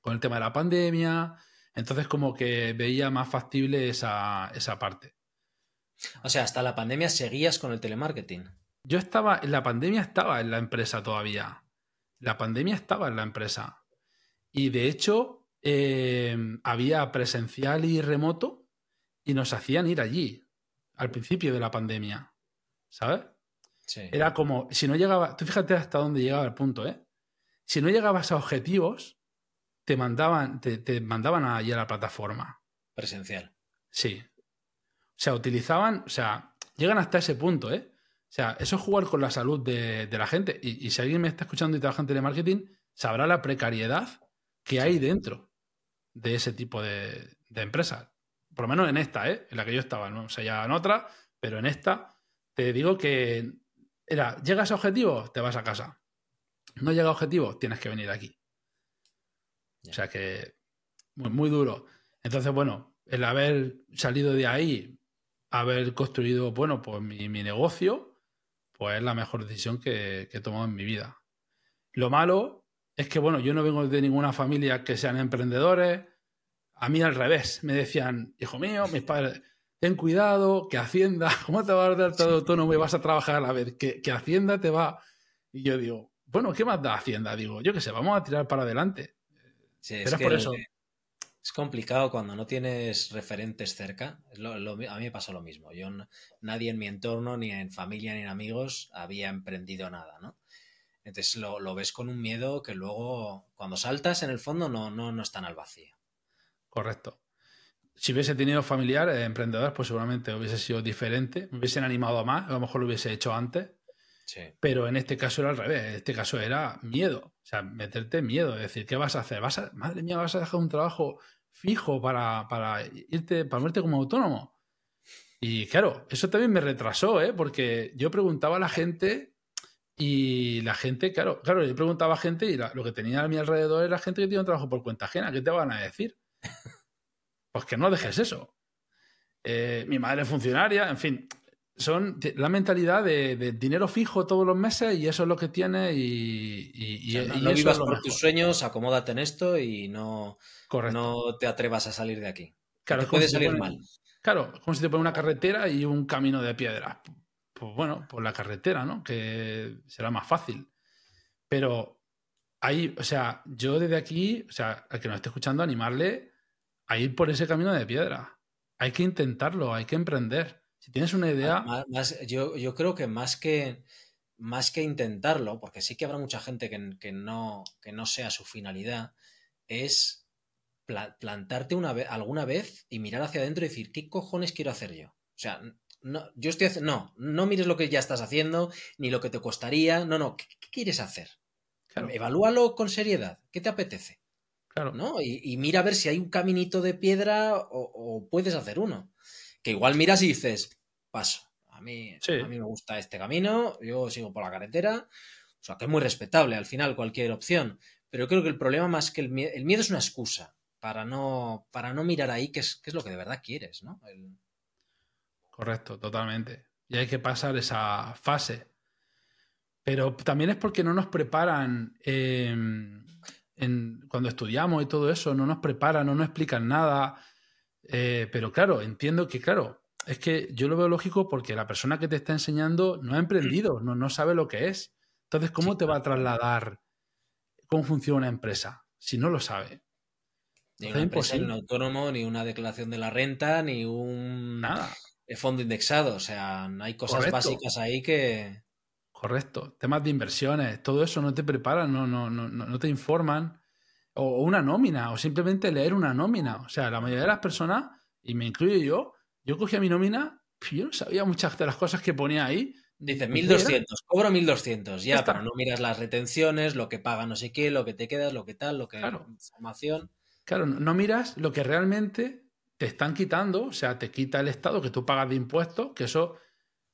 con el tema de la pandemia, entonces como que veía más factible esa, esa parte. O sea, hasta la pandemia seguías con el telemarketing. Yo estaba, en la pandemia estaba en la empresa todavía. La pandemia estaba en la empresa. Y de hecho, em, había presencial y remoto y nos hacían ir allí al principio de la pandemia. ¿Sabes? Sí. Era como, si no llegaba, tú fíjate hasta dónde llegaba el punto, ¿eh? Si no llegabas a objetivos, te mandaban, te, te mandaban allí a la plataforma. Presencial. Sí. O sea, utilizaban, o sea, llegan hasta ese punto, ¿eh? O sea, eso es jugar con la salud de, la gente. Y, si alguien me está escuchando y trabaja en telemarketing, sabrá la precariedad que hay dentro de ese tipo de, empresas. Por lo menos en esta, ¿eh? En la que yo estaba, ¿no? O sea, ya en otra, pero en esta te digo que era, llegas a objetivo, te vas a casa. No llega a objetivo, tienes que venir aquí. O sea que muy, muy duro. Entonces, bueno, el haber salido de ahí haber construido, bueno, pues mi, negocio, pues es la mejor decisión que, he tomado en mi vida. Lo malo es que, bueno, yo no vengo de ninguna familia que sean emprendedores. A mí al revés, me decían, hijo mío, mis padres, ten cuidado, que Hacienda, ¿cómo te va a dar todo autónomo y vas a trabajar a la vez? Que, Hacienda te va... Y yo digo, bueno, ¿qué más da Hacienda? Digo, yo qué sé, vamos a tirar para adelante. Sí, es por eso. Es complicado cuando no tienes referentes cerca. a mí me pasa lo mismo. Yo nadie en mi entorno, ni en familia, ni en amigos, había emprendido nada, ¿no? Entonces lo, ves con un miedo que luego, cuando saltas, en el fondo no, no, no están al vacío. Correcto. Si hubiese tenido familiares, eh, emprendedores, pues seguramente hubiese sido diferente. Me hubiesen animado a más, a lo mejor lo hubiese hecho antes. Sí. Pero en este caso era al revés. En este caso era miedo. O sea, meterte miedo. Es decir, ¿qué vas a hacer? ¿Vas a, madre mía, vas a dejar un trabajo fijo para, para irte, para verte como autónomo. Y claro, eso también me retrasó, ¿eh? porque yo preguntaba a la gente y la gente, claro, claro, yo preguntaba a gente y lo que tenía a mi alrededor era gente que tiene un trabajo por cuenta ajena. ¿Qué te van a decir? Pues que no dejes eso. Eh, mi madre es funcionaria, en fin, son la mentalidad de, dinero fijo todos los meses y eso es lo que tiene y, no, vivas por tus sueños, acomódate en esto y no, no te atrevas a salir de aquí. Claro, puede salir mal. Claro, como si te pone una carretera y un camino de piedra. Pues bueno, por la carretera, ¿no? Que será más fácil. Pero ahí, o sea, yo desde aquí, o sea, al que nos esté escuchando, animarle a ir por ese camino de piedra. Hay que intentarlo, hay que emprender. Si tienes una idea. yo, yo, creo que más que más que intentarlo, porque sí que habrá mucha gente que, que no, que no sea su finalidad, es plantarte una alguna vez y mirar hacia adentro y decir, ¿qué cojones quiero hacer yo? O sea, no, yo estoy haciendo, no, no mires lo que ya estás haciendo, ni lo que te costaría, no, no, ¿qué, quieres hacer? Evalúalo con seriedad, ¿qué te apetece? Claro. ¿No? Y, mira a ver si hay un caminito de piedra o, puedes hacer uno. Que igual miras y dices, paso, a mí, a mí me gusta este camino, yo sigo por la carretera, o sea, que es muy respetable al final cualquier opción, pero creo que el problema más que el miedo, el miedo es una excusa para no, para no mirar ahí qué es, qué es lo que de verdad quieres, ¿no? Correcto, totalmente. Y hay que pasar esa fase. Pero también es porque no nos preparan em, en, cuando estudiamos y todo eso, no nos preparan, no nos explican nada. Eh, pero claro, entiendo que, claro, es que yo lo veo lógico porque la persona que te está enseñando no ha emprendido, no, no sabe lo que es. Entonces, ¿cómo te va a trasladar cómo funciona una empresa si no lo sabe? Ni una empresa, ni un autónomo, ni una declaración de la renta, ni un Nada. fondo indexado. O sea, hay cosas básicas ahí que. Correcto. Temas de inversiones, todo eso no te preparan, no, no, no, no te informan. o una nómina, o simplemente leer una nómina. O sea, la mayoría de las personas, y me incluyo yo, yo cogía mi nómina, yo no sabía muchas de las cosas que ponía ahí. Dice 1200, cobro 1200, ya, pero no miras las retenciones, lo que paga no sé qué, lo que te quedas, lo que tal, lo que claro. información. Claro, no miras lo que realmente te están quitando, o sea, te quita el Estado que tú pagas de impuestos, que eso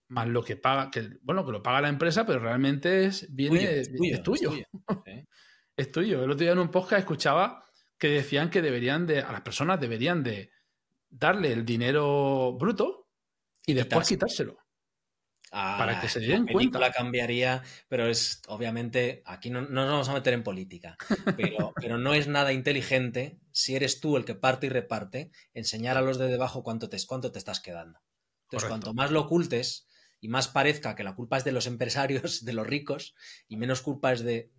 más lo que paga, que bueno, que lo paga la empresa, pero realmente es viene es tuyo. Es tuyo. Es tuyo. El otro día en un podcast escuchaba que decían que deberían de, a las personas deberían de darle el dinero bruto y después quitárselo. Para que se den cuenta. La cambiaría, pero es obviamente, aquí no, nos vamos a meter en política, pero, pero, no es nada inteligente si eres tú el que parte y reparte, enseñar a los de debajo cuánto te, cuánto te estás quedando. Entonces, cuanto más lo ocultes y más parezca que la culpa es de los empresarios, de los ricos, y menos culpa es de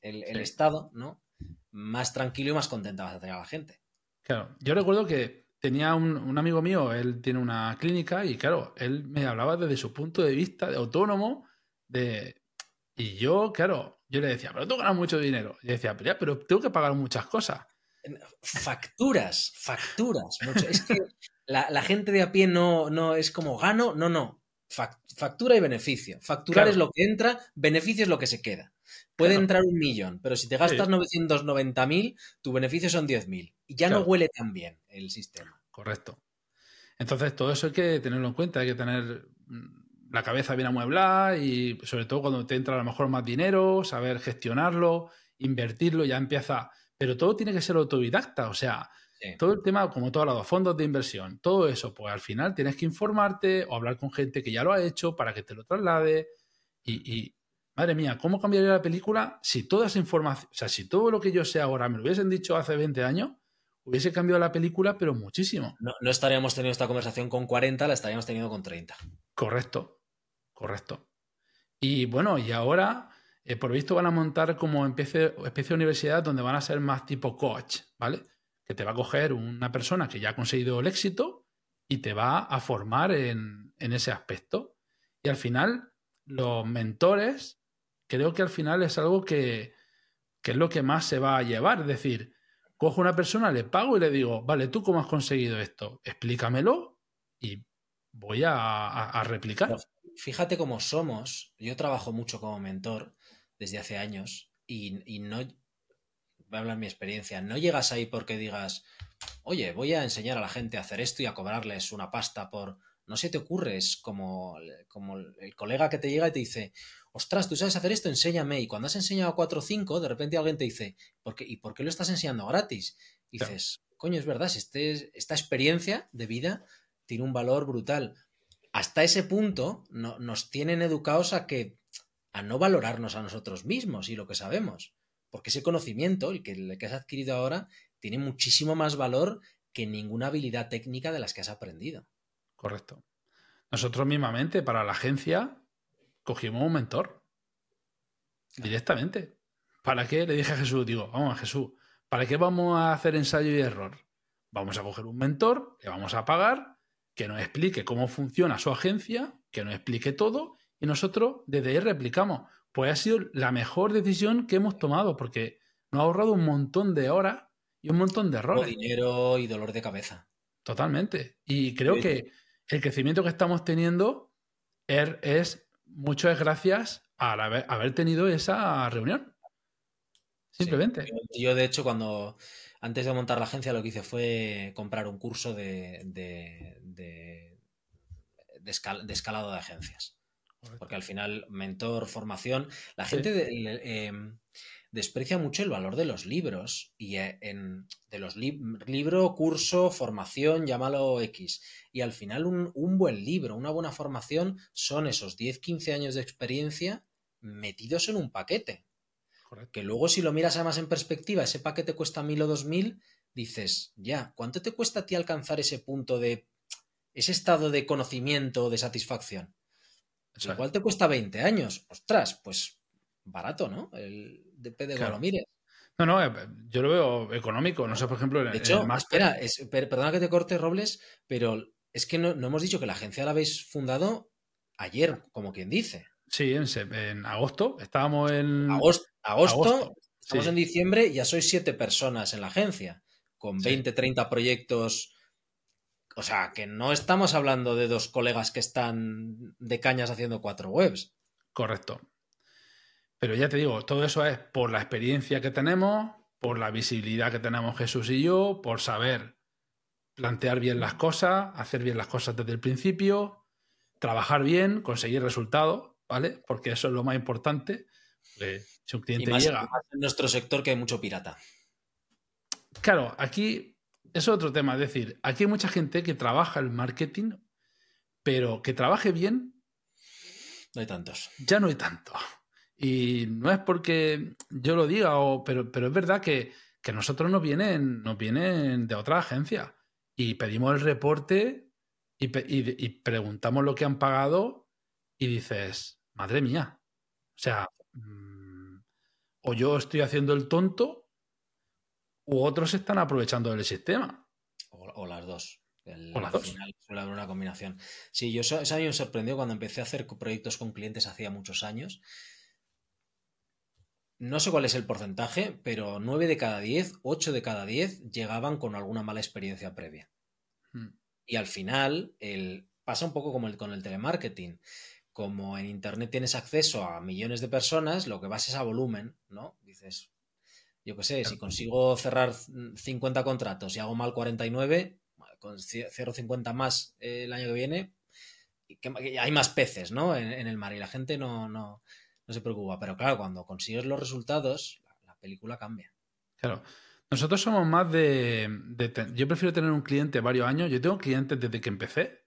el, Estado, ¿no? Más tranquilo y más contenta vas a tener a la gente. Claro, yo recuerdo que tenía un, amigo mío, él tiene una clínica y claro, él me hablaba desde su punto de vista de autónomo, de... Y yo, claro, yo le decía, pero tú ganas mucho dinero. Y decía, pero, pero tengo que pagar muchas cosas. Facturas, facturas. Es que la, gente de a pie no, no es como gano, no, no. Factura y beneficio. Facturar es lo que entra, beneficio es lo que se queda. Puede entrar un millón, pero si te gastas 990.000, tu beneficio son 10.000. Y ya no huele tan bien el sistema. Correcto. Entonces, todo eso hay que tenerlo en cuenta, hay que tener mm, la cabeza bien amueblada y sobre todo cuando te entra a lo mejor más dinero, saber gestionarlo, invertirlo, ya empieza. Pero todo tiene que ser autodidacta, o sea, todo el tema, como todos los fondos de inversión, todo eso, pues al final tienes que informarte o hablar con gente que ya lo ha hecho para que te lo traslade y Madre mía, ¿cómo cambiaría la película si toda esa información, o sea, si todo lo que yo sé ahora me lo hubiesen dicho hace 20 años, hubiese cambiado la película, pero muchísimo. No, estaríamos teniendo esta conversación con 40, la estaríamos teniendo con 30. Correcto, correcto. Y bueno, y ahora, eh, por visto, van a montar como especie, especie de universidad donde van a ser más tipo coach, ¿vale? Que te va a coger una persona que ya ha conseguido el éxito y te va a formar en, en ese aspecto. Y al final, los mentores creo que al final es algo que, es lo que más se va a llevar. Es decir, cojo una persona, le pago y le digo, vale, ¿tú cómo has conseguido esto? Explícamelo y voy a, replicar. fíjate cómo somos. Yo trabajo mucho como mentor desde hace años y, y no, voy a hablar mi experiencia, no llegas ahí porque digas, oye, voy a enseñar a la gente a hacer esto y a cobrarles una pasta por... No se te ocurre, es como, como el colega que te llega y te dice, ostras, tú sabes hacer esto, enséñame. Y cuando has enseñado 4 o 5, de repente alguien te dice, ¿Por qué, ¿y por qué lo estás enseñando gratis? Y dices, coño, es verdad, este, esta experiencia de vida tiene un valor brutal. Hasta ese punto nos tienen educados a que a no valorarnos a nosotros mismos y lo que sabemos. Porque ese conocimiento, el que, el que has adquirido ahora, tiene muchísimo más valor que ninguna habilidad técnica de las que has aprendido. Correcto. Nosotros mismamente, para la agencia, cogimos un mentor. Directamente. ¿Para qué? Le dije a Jesús, digo, vamos a Jesús, ¿para qué vamos a hacer ensayo y error? Vamos a coger un mentor, le vamos a pagar, que nos explique cómo funciona su agencia, que nos explique todo, y nosotros desde ahí replicamos. Pues ha sido la mejor decisión que hemos tomado, porque nos ha ahorrado un montón de horas y un montón de errores. Dinero y dolor de cabeza. Totalmente. Y creo que el crecimiento que estamos teniendo er, es mucho es gracias a haber, tenido esa reunión. Simplemente. yo, de hecho, cuando antes de montar la agencia, lo que hice fue comprar un curso de, de, de, escalado de agencias. Porque al final, mentor, formación, la gente em, desprecia mucho el valor de los libros y eh, en, de los libro, curso, formación, llámalo X. Y al final un, buen libro, una buena formación son esos 10, 15 años de experiencia metidos en un paquete. Que luego si lo miras además en perspectiva, ese paquete cuesta mil o dos mil, dices, ya, ¿cuánto te cuesta a ti alcanzar ese punto de ese estado de conocimiento de satisfacción? Igual te cuesta 20 años. Ostras, pues barato, ¿no? El, depende de cómo lo mires. No, no, eh, yo lo veo económico. No sé, por ejemplo, de hecho, espera, perdona que te corte, Robles, pero es que no, hemos dicho que la agencia la habéis fundado ayer, como quien dice. Sí, en, agosto. Estábamos en. Agosto. agosto, Estamos Sí. en diciembre y ya sois siete personas en la agencia, con Sí. 20, 30 proyectos. O sea, que no estamos hablando de dos colegas que están de cañas haciendo cuatro webs. Correcto. Pero ya te digo, todo eso es por la experiencia que tenemos, por la visibilidad que tenemos Jesús y yo, por saber plantear bien las cosas, hacer bien las cosas desde el principio, trabajar bien, conseguir resultados, ¿vale? Porque eso es lo más importante. Si un Y cliente más, llega. más en nuestro sector que hay mucho pirata. Claro, aquí es otro tema. Es decir, aquí hay mucha gente que trabaja el marketing, pero que trabaje bien No hay tantos. ya no hay tanto. Y no es porque yo lo diga, o, pero, pero es verdad que, que nosotros nos vienen, nos vienen de otra agencia y pedimos el reporte y, y- y preguntamos lo que han pagado y dices, madre mía. O sea, mm, o yo estoy haciendo el tonto u otros están aprovechando del sistema. O, o las dos. El- O las al dos. final suele haber una combinación. Sí, yo eso, eso a mí me sorprendió cuando empecé a hacer proyectos con clientes hacía muchos años. No sé cuál es el porcentaje, pero 9 de cada 10, 8 de cada 10 llegaban con alguna mala experiencia previa. Mm. Y al final, el, pasa un poco como el, con el telemarketing. Como en Internet tienes acceso a millones de personas, lo que vas es a volumen, ¿no? Dices, yo qué sé, si consigo cerrar mm, 50 contratos y hago mal 49, con cie- cierro 50 más eh, el año que viene, y que- que hay más peces, ¿no? En, en el mar y la gente no, no, no se preocupa. Pero claro, cuando consigues los resultados, la, la película cambia. Claro. Nosotros somos más de, Yo prefiero tener un cliente varios años. Yo tengo clientes desde que empecé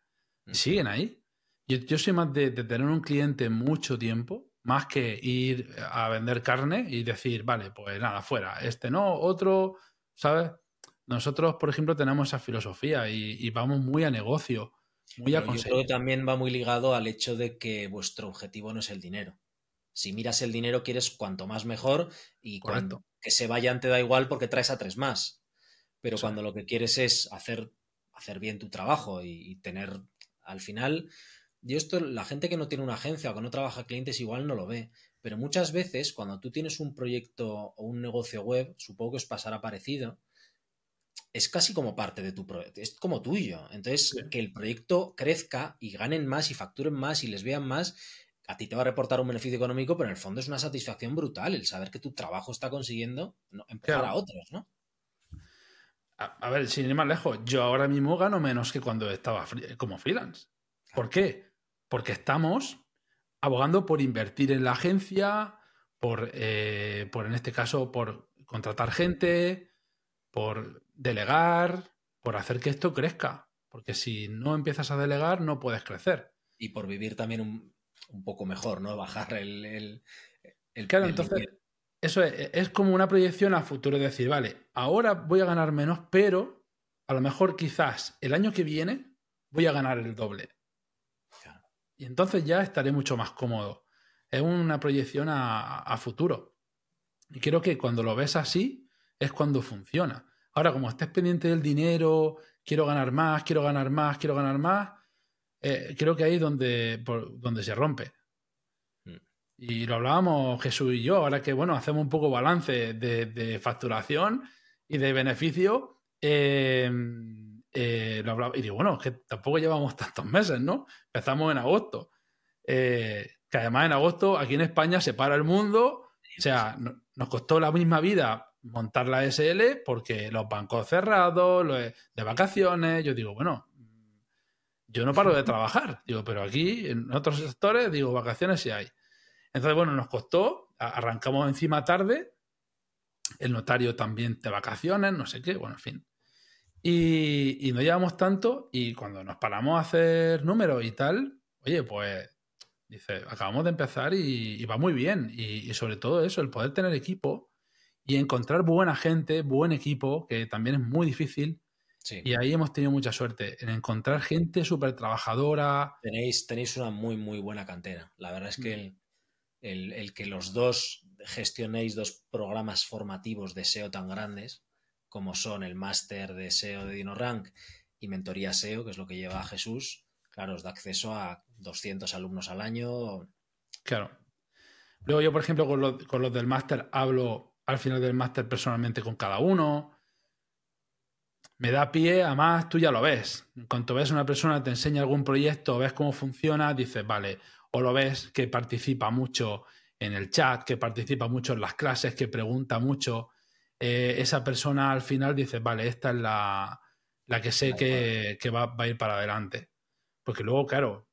y Mm. siguen ahí. Yo, yo soy más de, de tener un cliente mucho tiempo, más que ir a vender carne y decir, vale, pues nada, fuera. Este no, otro, ¿sabes? Nosotros, por ejemplo, tenemos esa filosofía y, y vamos muy a negocio, muy a Pero yo creo conseguir. que también va muy ligado al hecho de que vuestro objetivo no es el dinero. Si miras el dinero, quieres cuanto más mejor y cuando que se vayan te da igual porque traes a tres más. Pero Sí. cuando lo que quieres es hacer, hacer bien tu trabajo y, y tener al final. Yo esto, la gente que no tiene una agencia o que no trabaja clientes igual no lo ve. Pero muchas veces cuando tú tienes un proyecto o un negocio web, supongo que os pasará parecido, es casi como parte de tu proyecto, es como tuyo. Entonces, Sí. que el proyecto crezca y ganen más y facturen más y les vean más, a ti te va a reportar un beneficio económico, pero en el fondo es una satisfacción brutal el saber que tu trabajo está consiguiendo no, empujar Claro. a otros, ¿no? A, a ver, sin ir más lejos, yo ahora mismo gano menos que cuando estaba como freelance. ¿Por qué? Porque estamos abogando por invertir en la agencia, por, eh, por en este caso, por contratar gente, por delegar, por hacer que esto crezca. Porque si no empiezas a delegar, no puedes crecer. Y por vivir también un, un poco mejor, ¿no? Bajar el... el, el- Claro, el entonces, nivel. eso es, es como una proyección a futuro, es decir, vale, ahora voy a ganar menos, pero a lo mejor quizás el año que viene voy a ganar el doble. Claro. Y entonces ya estaré mucho más cómodo. Es una proyección a, a futuro. Y creo que cuando lo ves así es cuando funciona. Ahora, como estés pendiente del dinero, quiero ganar más, quiero ganar más, quiero ganar más, eh, creo que ahí es donde, por- donde se rompe. Mm. Y lo hablábamos Jesús y yo, ahora que bueno, hacemos un poco balance de, de facturación y de beneficio. eh, eh, lo hablaba- y digo, bueno, es que tampoco llevamos tantos meses, ¿no? Empezamos en agosto. Eh, que además en agosto aquí en España se para el mundo. O sea, no- nos costó la misma vida montar la SL porque los bancos cerrados, de vacaciones. Yo digo, bueno, yo no paro de trabajar. Digo, pero aquí en otros sectores, digo, vacaciones sí hay. Entonces, bueno, nos costó, arrancamos encima tarde, el notario también de vacaciones, no sé qué, bueno, en fin. Y, no llevamos tanto y cuando nos paramos a hacer números y tal, oye, pues dice, acabamos de empezar y, va muy bien. Y sobre todo eso, el poder tener equipo y encontrar buena gente, buen equipo, que también es muy difícil. Sí. Y ahí hemos tenido mucha suerte en encontrar gente súper trabajadora. Tenéis, tenéis una muy, muy buena cantera. La verdad es que Mm. el, el- el que los dos gestionéis dos programas formativos de SEO tan grandes como son el máster de SEO de DinoRank y mentoría SEO, que es lo que lleva Jesús, claro, os da acceso a 200 alumnos al año. Claro. Luego yo, por ejemplo, con los, con los del máster hablo al final del máster personalmente con cada uno. Me da pie, además tú ya lo ves. En cuanto ves a una persona, te enseña algún proyecto, ves cómo funciona, dices, vale, o lo ves que participa mucho en el chat, que participa mucho en las clases, que pregunta mucho. Eh, esa persona al final dice, vale, esta es la, la que sé que, que va, va, a ir para adelante. Porque luego, claro,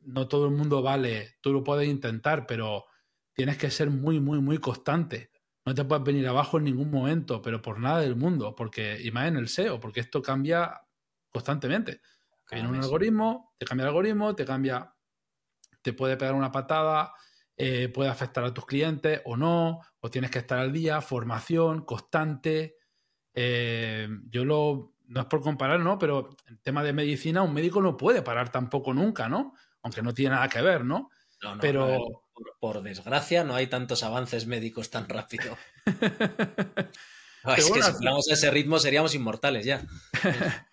no todo el mundo vale, tú lo puedes intentar, pero tienes que ser muy, muy, muy constante. No te puedes venir abajo en ningún momento, pero por nada del mundo, porque, y más en el SEO, porque esto cambia constantemente. Viene un algoritmo, te cambia el algoritmo, te cambia, te puede pegar una patada, eh, puede afectar a tus clientes o no, o tienes que estar al día, formación constante. Eh, yo lo, no es por comparar, ¿no? Pero en tema de medicina, un médico no puede parar tampoco nunca, ¿no? Aunque no tiene nada que ver, ¿no? No, no, pero no, por, desgracia no hay tantos avances médicos tan rápido. es bueno, que si fuéramos a ese ritmo seríamos inmortales ya.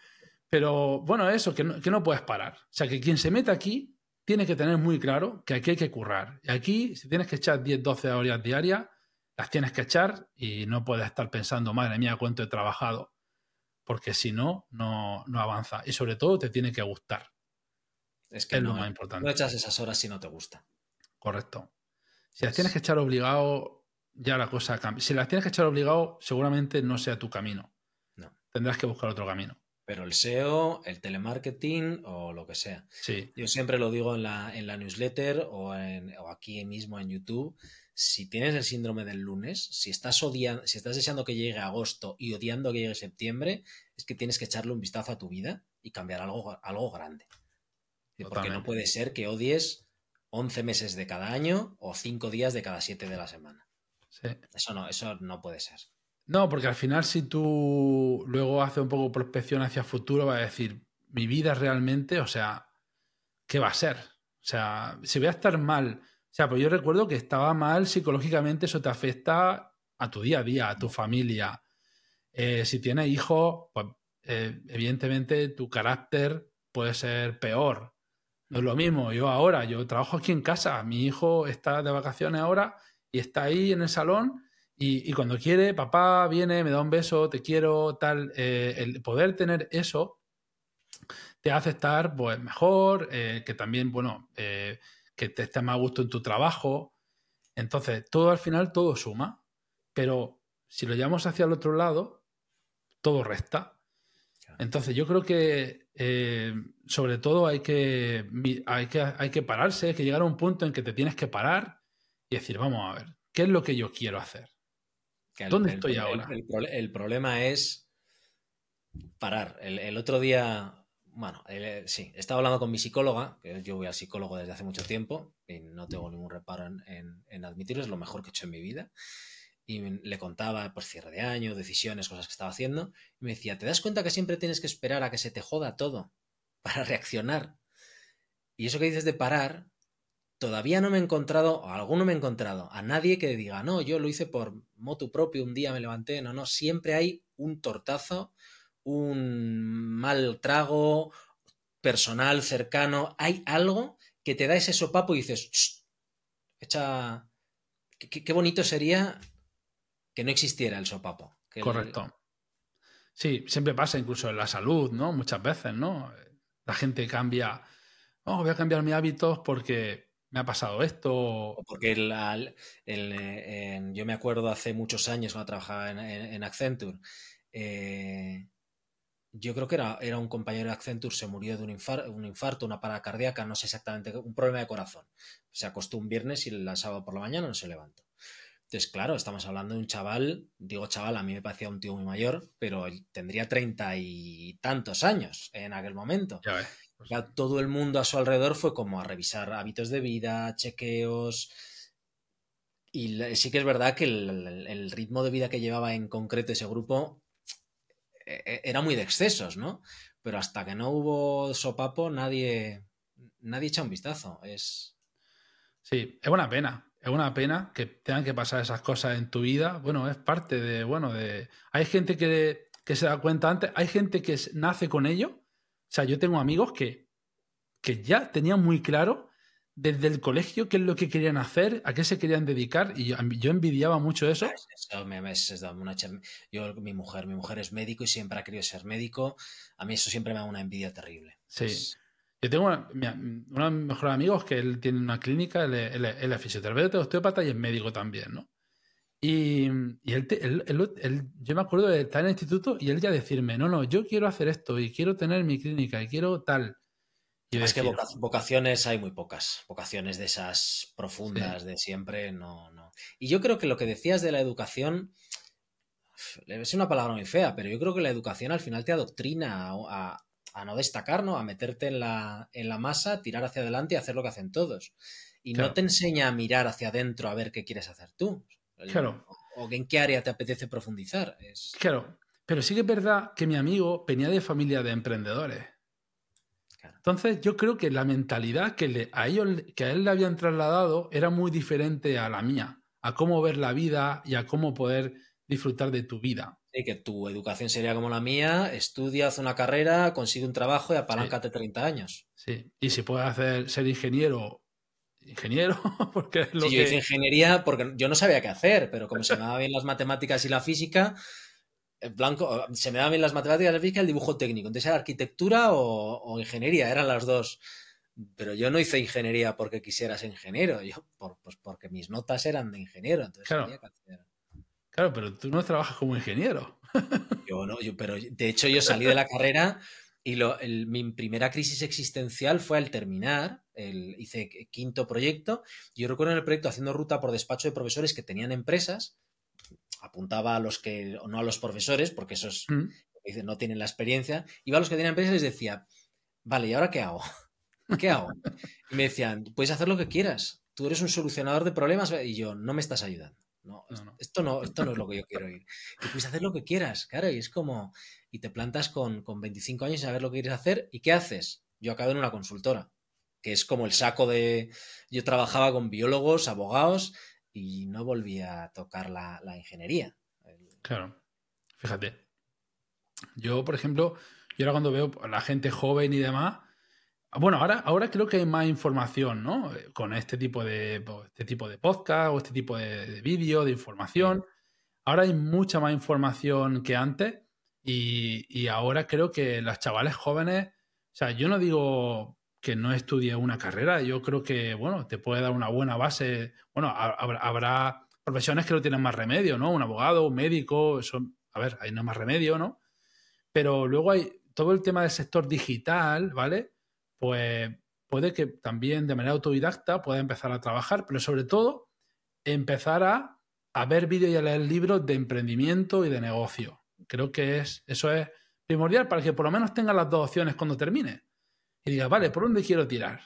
pero bueno, eso, que no, que no puedes parar. O sea, que quien se mete aquí tiene que tener muy claro que aquí hay que currar. Y aquí, si tienes que echar 10, 12 horas diarias, las tienes que echar y no puedes estar pensando, madre mía, cuánto he trabajado. Porque si no, no, no avanza. Y sobre todo te tiene que gustar. Es que es no, lo más importante. no echas esas horas si no te gusta. Correcto. Si las tienes que echar obligado, ya la cosa cambia. Si las tienes que echar obligado, seguramente no sea tu camino. No. Tendrás que buscar otro camino. Pero el SEO, el telemarketing o lo que sea. Sí. Yo siempre lo digo en la, en la newsletter o, en, o aquí mismo en YouTube. Si tienes el síndrome del lunes, si estás odiando, si estás deseando que llegue agosto y odiando que llegue septiembre, es que tienes que echarle un vistazo a tu vida y cambiar algo, algo grande. Totalmente. Porque no puede ser que odies 11 meses de cada año o 5 días de cada 7 de la semana. Sí. Eso no, eso no puede ser. No, porque al final si tú luego haces un poco prospección hacia futuro, vas a decir, mi vida realmente, o sea, ¿qué va a ser? O sea, si voy a estar mal, o sea, pues yo recuerdo que estaba mal psicológicamente, eso te afecta a tu día a día, a tu familia. Eh, si tienes hijos, pues eh, evidentemente tu carácter puede ser peor. No es lo mismo, yo ahora, yo trabajo aquí en casa, mi hijo está de vacaciones ahora y está ahí en el salón y, y, cuando quiere, papá viene, me da un beso, te quiero, tal. Eh, el poder tener eso te hace estar pues, mejor, eh, que también, bueno, eh, que te estés más a gusto en tu trabajo. Entonces, todo al final, todo suma. Pero si lo llevamos hacia el otro lado, todo resta. Entonces, yo creo que sobre todo hay que, hay, que, hay que pararse, hay que llegar a un punto en que te tienes que parar y decir, vamos a ver, ¿qué es lo que yo quiero hacer? El, ¿Dónde el, estoy el, ahora? El, problema es parar. El, otro día, bueno, sí, estaba hablando con mi psicóloga, que yo voy al psicólogo desde hace mucho tiempo y no tengo ningún reparo en, en, en admitirlo, es lo mejor que he hecho en mi vida. Y le contaba, pues, cierre de año, decisiones, cosas que estaba haciendo. Y me decía, ¿te das cuenta que siempre tienes que esperar a que se te joda todo para reaccionar? Y eso que dices de parar, todavía no me he encontrado, o alguno me he encontrado, a nadie que diga, no, yo lo hice por motu propio, un día me levanté, no, no, siempre hay un tortazo, un mal trago personal, cercano, hay algo que te da ese sopapo y dices, echa, qué, qué, bonito sería que no existiera el sopapo. Que Correcto. El... Sí, siempre pasa incluso en la salud, ¿no? Muchas veces, ¿no? La gente cambia, oh, voy a cambiar mis hábitos porque me ha pasado esto. Porque el, el, el, yo me acuerdo hace muchos años cuando trabajaba en, en Accenture. Eh, yo creo que era, era, un compañero de Accenture, se murió de un, infar, un, infarto, una parada cardíaca, no sé exactamente, un problema de corazón. Se acostó un viernes y el sábado por la mañana no se levantó. Entonces, claro, estamos hablando de un chaval, digo chaval, a mí me parecía un tío muy mayor, pero tendría treinta y tantos años en aquel momento. Ya ves. Ya todo el mundo a su alrededor fue como a revisar hábitos de vida, chequeos. Y sí que es verdad que el, el, ritmo de vida que llevaba en concreto ese grupo era muy de excesos, ¿no? Pero hasta que no hubo sopapo, nadie, nadie echa un vistazo. Es. Sí, es una pena. Es una pena que tengan que pasar esas cosas en tu vida. Bueno, es parte de. Bueno, de. Hay gente que, que se da cuenta antes, hay gente que nace con ello o sea, yo tengo amigos que, que ya tenían muy claro desde el colegio qué es lo que querían hacer, a qué se querían dedicar, y yo, envidiaba mucho eso. yo, mi mujer, mi mujer es médico y siempre ha querido ser médico. A mí eso siempre me da una envidia terrible. Sí. Yo tengo uno de mis mejores amigos que él tiene una clínica, él, es fisioterapeuta, osteópata y es médico también, ¿no? Y, él, yo me acuerdo de estar en el instituto y él ya decirme, no, no, yo quiero hacer esto y quiero tener mi clínica y quiero tal. Y es que vocaciones hay muy pocas, vocaciones de esas profundas de siempre, no, no. Y yo creo que lo que decías de la educación, es una palabra muy fea, pero yo creo que la educación al final te adoctrina a, no destacar, ¿no? A meterte en la, en la, masa, tirar hacia adelante y hacer lo que hacen todos. Y no te enseña a mirar hacia adentro a ver qué quieres hacer tú. Claro. O, en qué área te apetece profundizar. Claro. Pero sí que es verdad que mi amigo venía de familia de emprendedores. Entonces, yo creo que la mentalidad que, a ellos, que a él le habían trasladado era muy diferente a la mía, a cómo ver la vida y a cómo poder disfrutar de tu vida. Sí, que tu educación sería como la mía, estudia, haz una carrera, consigue un trabajo y apaláncate 30 años. Sí, y si puedes hacer, ser ingeniero, ingeniero, porque es lo sí, yo hice ingeniería porque yo no sabía qué hacer, pero como se me daban bien las matemáticas y la física, blanco, se me daban bien las matemáticas, la física y el dibujo técnico. Entonces era arquitectura o, ingeniería, eran las dos. Pero yo no hice ingeniería porque quisiera ser ingeniero, yo pues porque mis notas eran de ingeniero. Entonces claro. Claro, pero tú no trabajas como ingeniero. Yo no, yo, pero de hecho yo salí de la carrera y lo, mi primera crisis existencial fue al terminar, el, hice quinto proyecto. Yo recuerdo en el proyecto haciendo ruta por despacho de profesores que tenían empresas apuntaba a los que, o no a los profesores, porque esos mm. no tienen la experiencia, iba a los que tenían empresas y les decía, vale, ¿y ahora qué hago? ¿Qué hago? Y me decían, puedes hacer lo que quieras, tú eres un solucionador de problemas y yo, no me estás ayudando. No, Esto, no, esto no es lo que yo quiero oír. Y puedes hacer lo que quieras, claro, y es como, y te plantas con, con 25 años y saber lo que quieres hacer, ¿y qué haces? Yo acabo en una consultora, que es como el saco de... Yo trabajaba con biólogos, abogados, y no volví a tocar la, ingeniería. Claro, fíjate. Yo, por ejemplo, yo ahora cuando veo a la gente joven y demás, bueno, ahora, ahora creo que hay más información, ¿no? Con este tipo de, este tipo de podcast o este tipo de, vídeo, de información. Ahora hay mucha más información que antes y, y, ahora creo que las chavales jóvenes, o sea, yo no digo que no estudie una carrera. Yo creo que, bueno, te puede dar una buena base. Bueno, habrá, profesiones que no tienen más remedio, ¿no? Un abogado, un médico, eso, a ver, ahí no hay más remedio, ¿no? Pero luego hay todo el tema del sector digital, ¿vale? Pues puede que también de manera autodidacta pueda empezar a trabajar, pero sobre todo empezar a, a ver vídeos y a leer libros de emprendimiento y de negocio. Creo que es, eso es primordial para que por lo menos tenga las dos opciones cuando termine y digas, vale, ¿por dónde quiero tirar?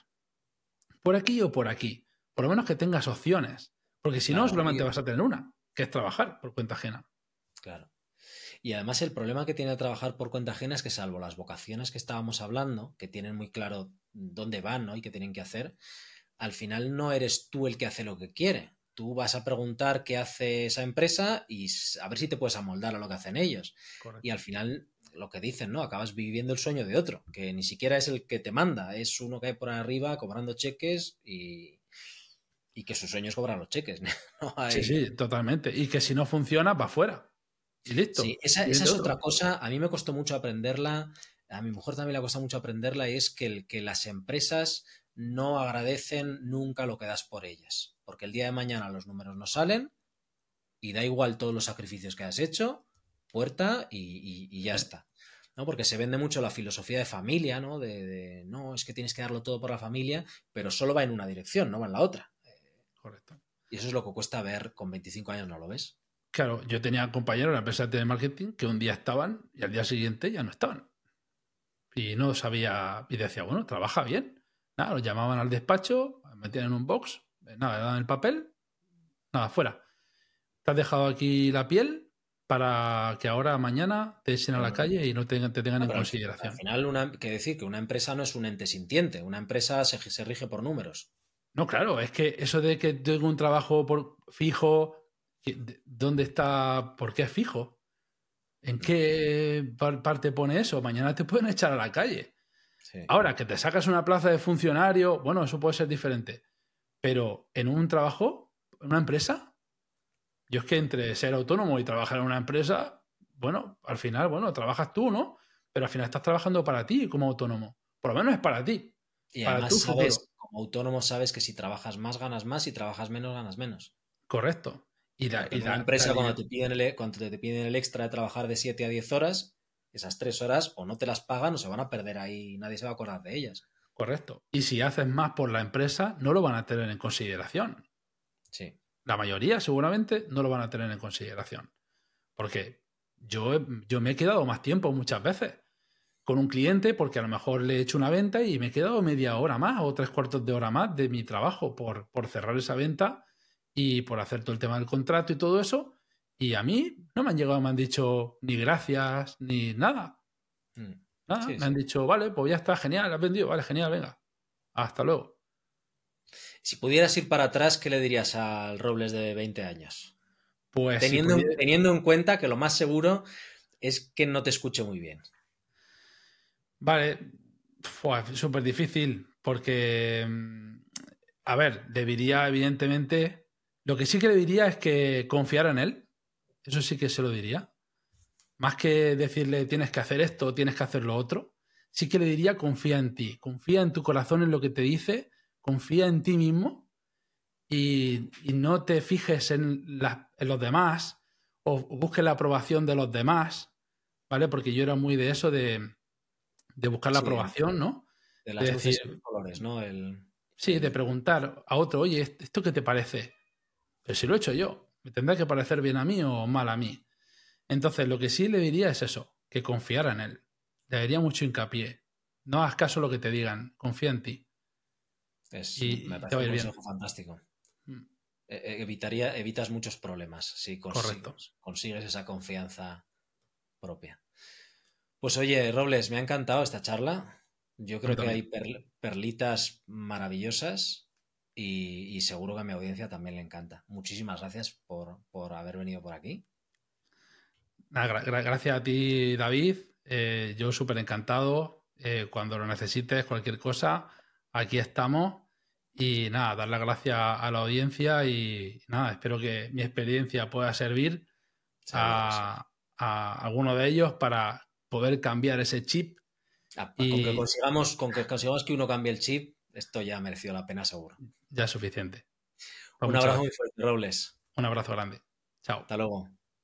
¿Por aquí o por aquí? Por lo menos que tengas opciones. Porque si no, solamente vas a tener una, que es trabajar por cuenta ajena. Claro. Y además el problema que tiene trabajar por cuenta ajena es que salvo las vocaciones que estábamos hablando, que tienen muy claro dónde van ¿no? y qué tienen que hacer, al final no eres tú el que hace lo que quiere. Tú vas a preguntar qué hace esa empresa y a ver si te puedes amoldar a lo que hacen ellos. Y al final lo que dicen, ¿no? Acabas viviendo el sueño de otro, que ni siquiera es el que te manda, es uno que hay por arriba cobrando cheques y, y que su sueño es cobrar los cheques. Sí, sí, totalmente. Y que si no funciona, va afuera. Y listo. Sí, esa, es otra cosa. A mí me costó mucho aprenderla. A mi mujer también le costado mucho aprenderla y es que, que las empresas no agradecen nunca lo que das por ellas. Porque el día de mañana los números no salen y da igual todos los sacrificios que has hecho, puerta y, ya está. ¿no? Porque se vende mucho la filosofía de familia, ¿no? De, no, es que tienes que darlo todo por la familia, pero solo va en una dirección, no va en la otra. Correcto. Y eso es lo que cuesta ver con 25 años, ¿no lo ves? Claro, yo tenía compañeros en la empresa de marketing que un día estaban y al día siguiente ya no estaban. Y no sabía, y decía, bueno, trabaja bien. Nada, los llamaban al despacho, metían en un box, nada, le daban el papel, nada, fuera. Te has dejado aquí la piel, para que ahora mañana te echen a la calle y no te, tengan en consideración. Al final, una, que decir que una empresa no es un ente sintiente, una empresa se, se rige por números. No, claro, es que eso de que tengo un trabajo por fijo, ¿dónde está? ¿Por qué es fijo? ¿En qué parte pone eso? Mañana te pueden echar a la calle. Ahora, que te sacas una plaza de funcionario, bueno, eso puede ser diferente. Pero en un trabajo, en una empresa, yo es que entre ser autónomo y trabajar en una empresa, bueno, al final, bueno, trabajas tú, ¿no? Pero al final estás trabajando para ti como autónomo. Por lo menos es para ti. Y además sabes, como autónomo sabes que si trabajas más ganas más, si trabajas menos ganas menos. Correcto. Y la, empresa cuando te, piden el, cuando te piden el extra de trabajar de 7 a 10 horas, esas 3 horas o no te las pagan o se van a perder ahí y nadie se va a acordar de ellas. Correcto. Y si haces más por la empresa, no lo van a tener en consideración. Sí. La mayoría seguramente no lo van a tener en consideración. Porque yo, yo me he quedado más tiempo muchas veces con un cliente porque a lo mejor le he hecho una venta y me he quedado media hora más o tres cuartos de hora más de mi trabajo por, por cerrar esa venta y por hacer todo el tema del contrato y todo eso. Y a mí no me han llegado, me han dicho ni gracias, ni nada. Mm. Nada, me han dicho, vale, pues ya está, genial, has vendido, vale, genial, venga. Hasta luego. Si pudieras ir para atrás, ¿qué le dirías al Robles de 20 años? Pues. Teniendo, teniendo en cuenta que lo más seguro es que no te escuche muy bien. Vale, súper difícil porque, mm, a ver, debería evidentemente, lo que sí que le diría es que confiara en él, eso sí que se lo diría. Más que decirle tienes que hacer esto, tienes que hacer lo otro, sí que le diría confía en ti, confía en tu corazón en lo que te dice, confía en ti mismo y, no te fijes en, los demás o, busques la aprobación de los demás, ¿vale? Porque yo era muy de eso de, buscar la aprobación, ¿no? De las luces colores, ¿no? sí, de preguntar a otro, oye, ¿esto qué te parece? Pero si lo he hecho yo, ¿me tendrá que parecer bien a mí o mal a mí? Entonces, lo que sí le diría es eso, que confiara en él. Le daría mucho hincapié. No hagas caso a lo que te digan, confía en ti. Es, me parece un consejo fantástico. Mm. E, e, evitaría, evitas muchos problemas si consigues, consigues esa confianza propia. Pues oye, Robles, me ha encantado esta charla. Yo creo que hay perlitas maravillosas y, seguro que a mi audiencia también le encanta. Muchísimas gracias por, haber venido por aquí. gracias a ti, David. Eh, yo súper encantado. Eh, cuando lo necesites, cualquier cosa, aquí estamos. Y nada, dar las gracias a la audiencia y nada, espero que mi experiencia pueda servir a, alguno de ellos para poder cambiar ese chip. Ah, con, que consigamos, con que consigamos que uno cambie el chip, esto ya ha merecido la pena seguro. Ya es suficiente. Pues Un abrazo muy fuerte, Robles. Un abrazo grande. Chao. Hasta luego.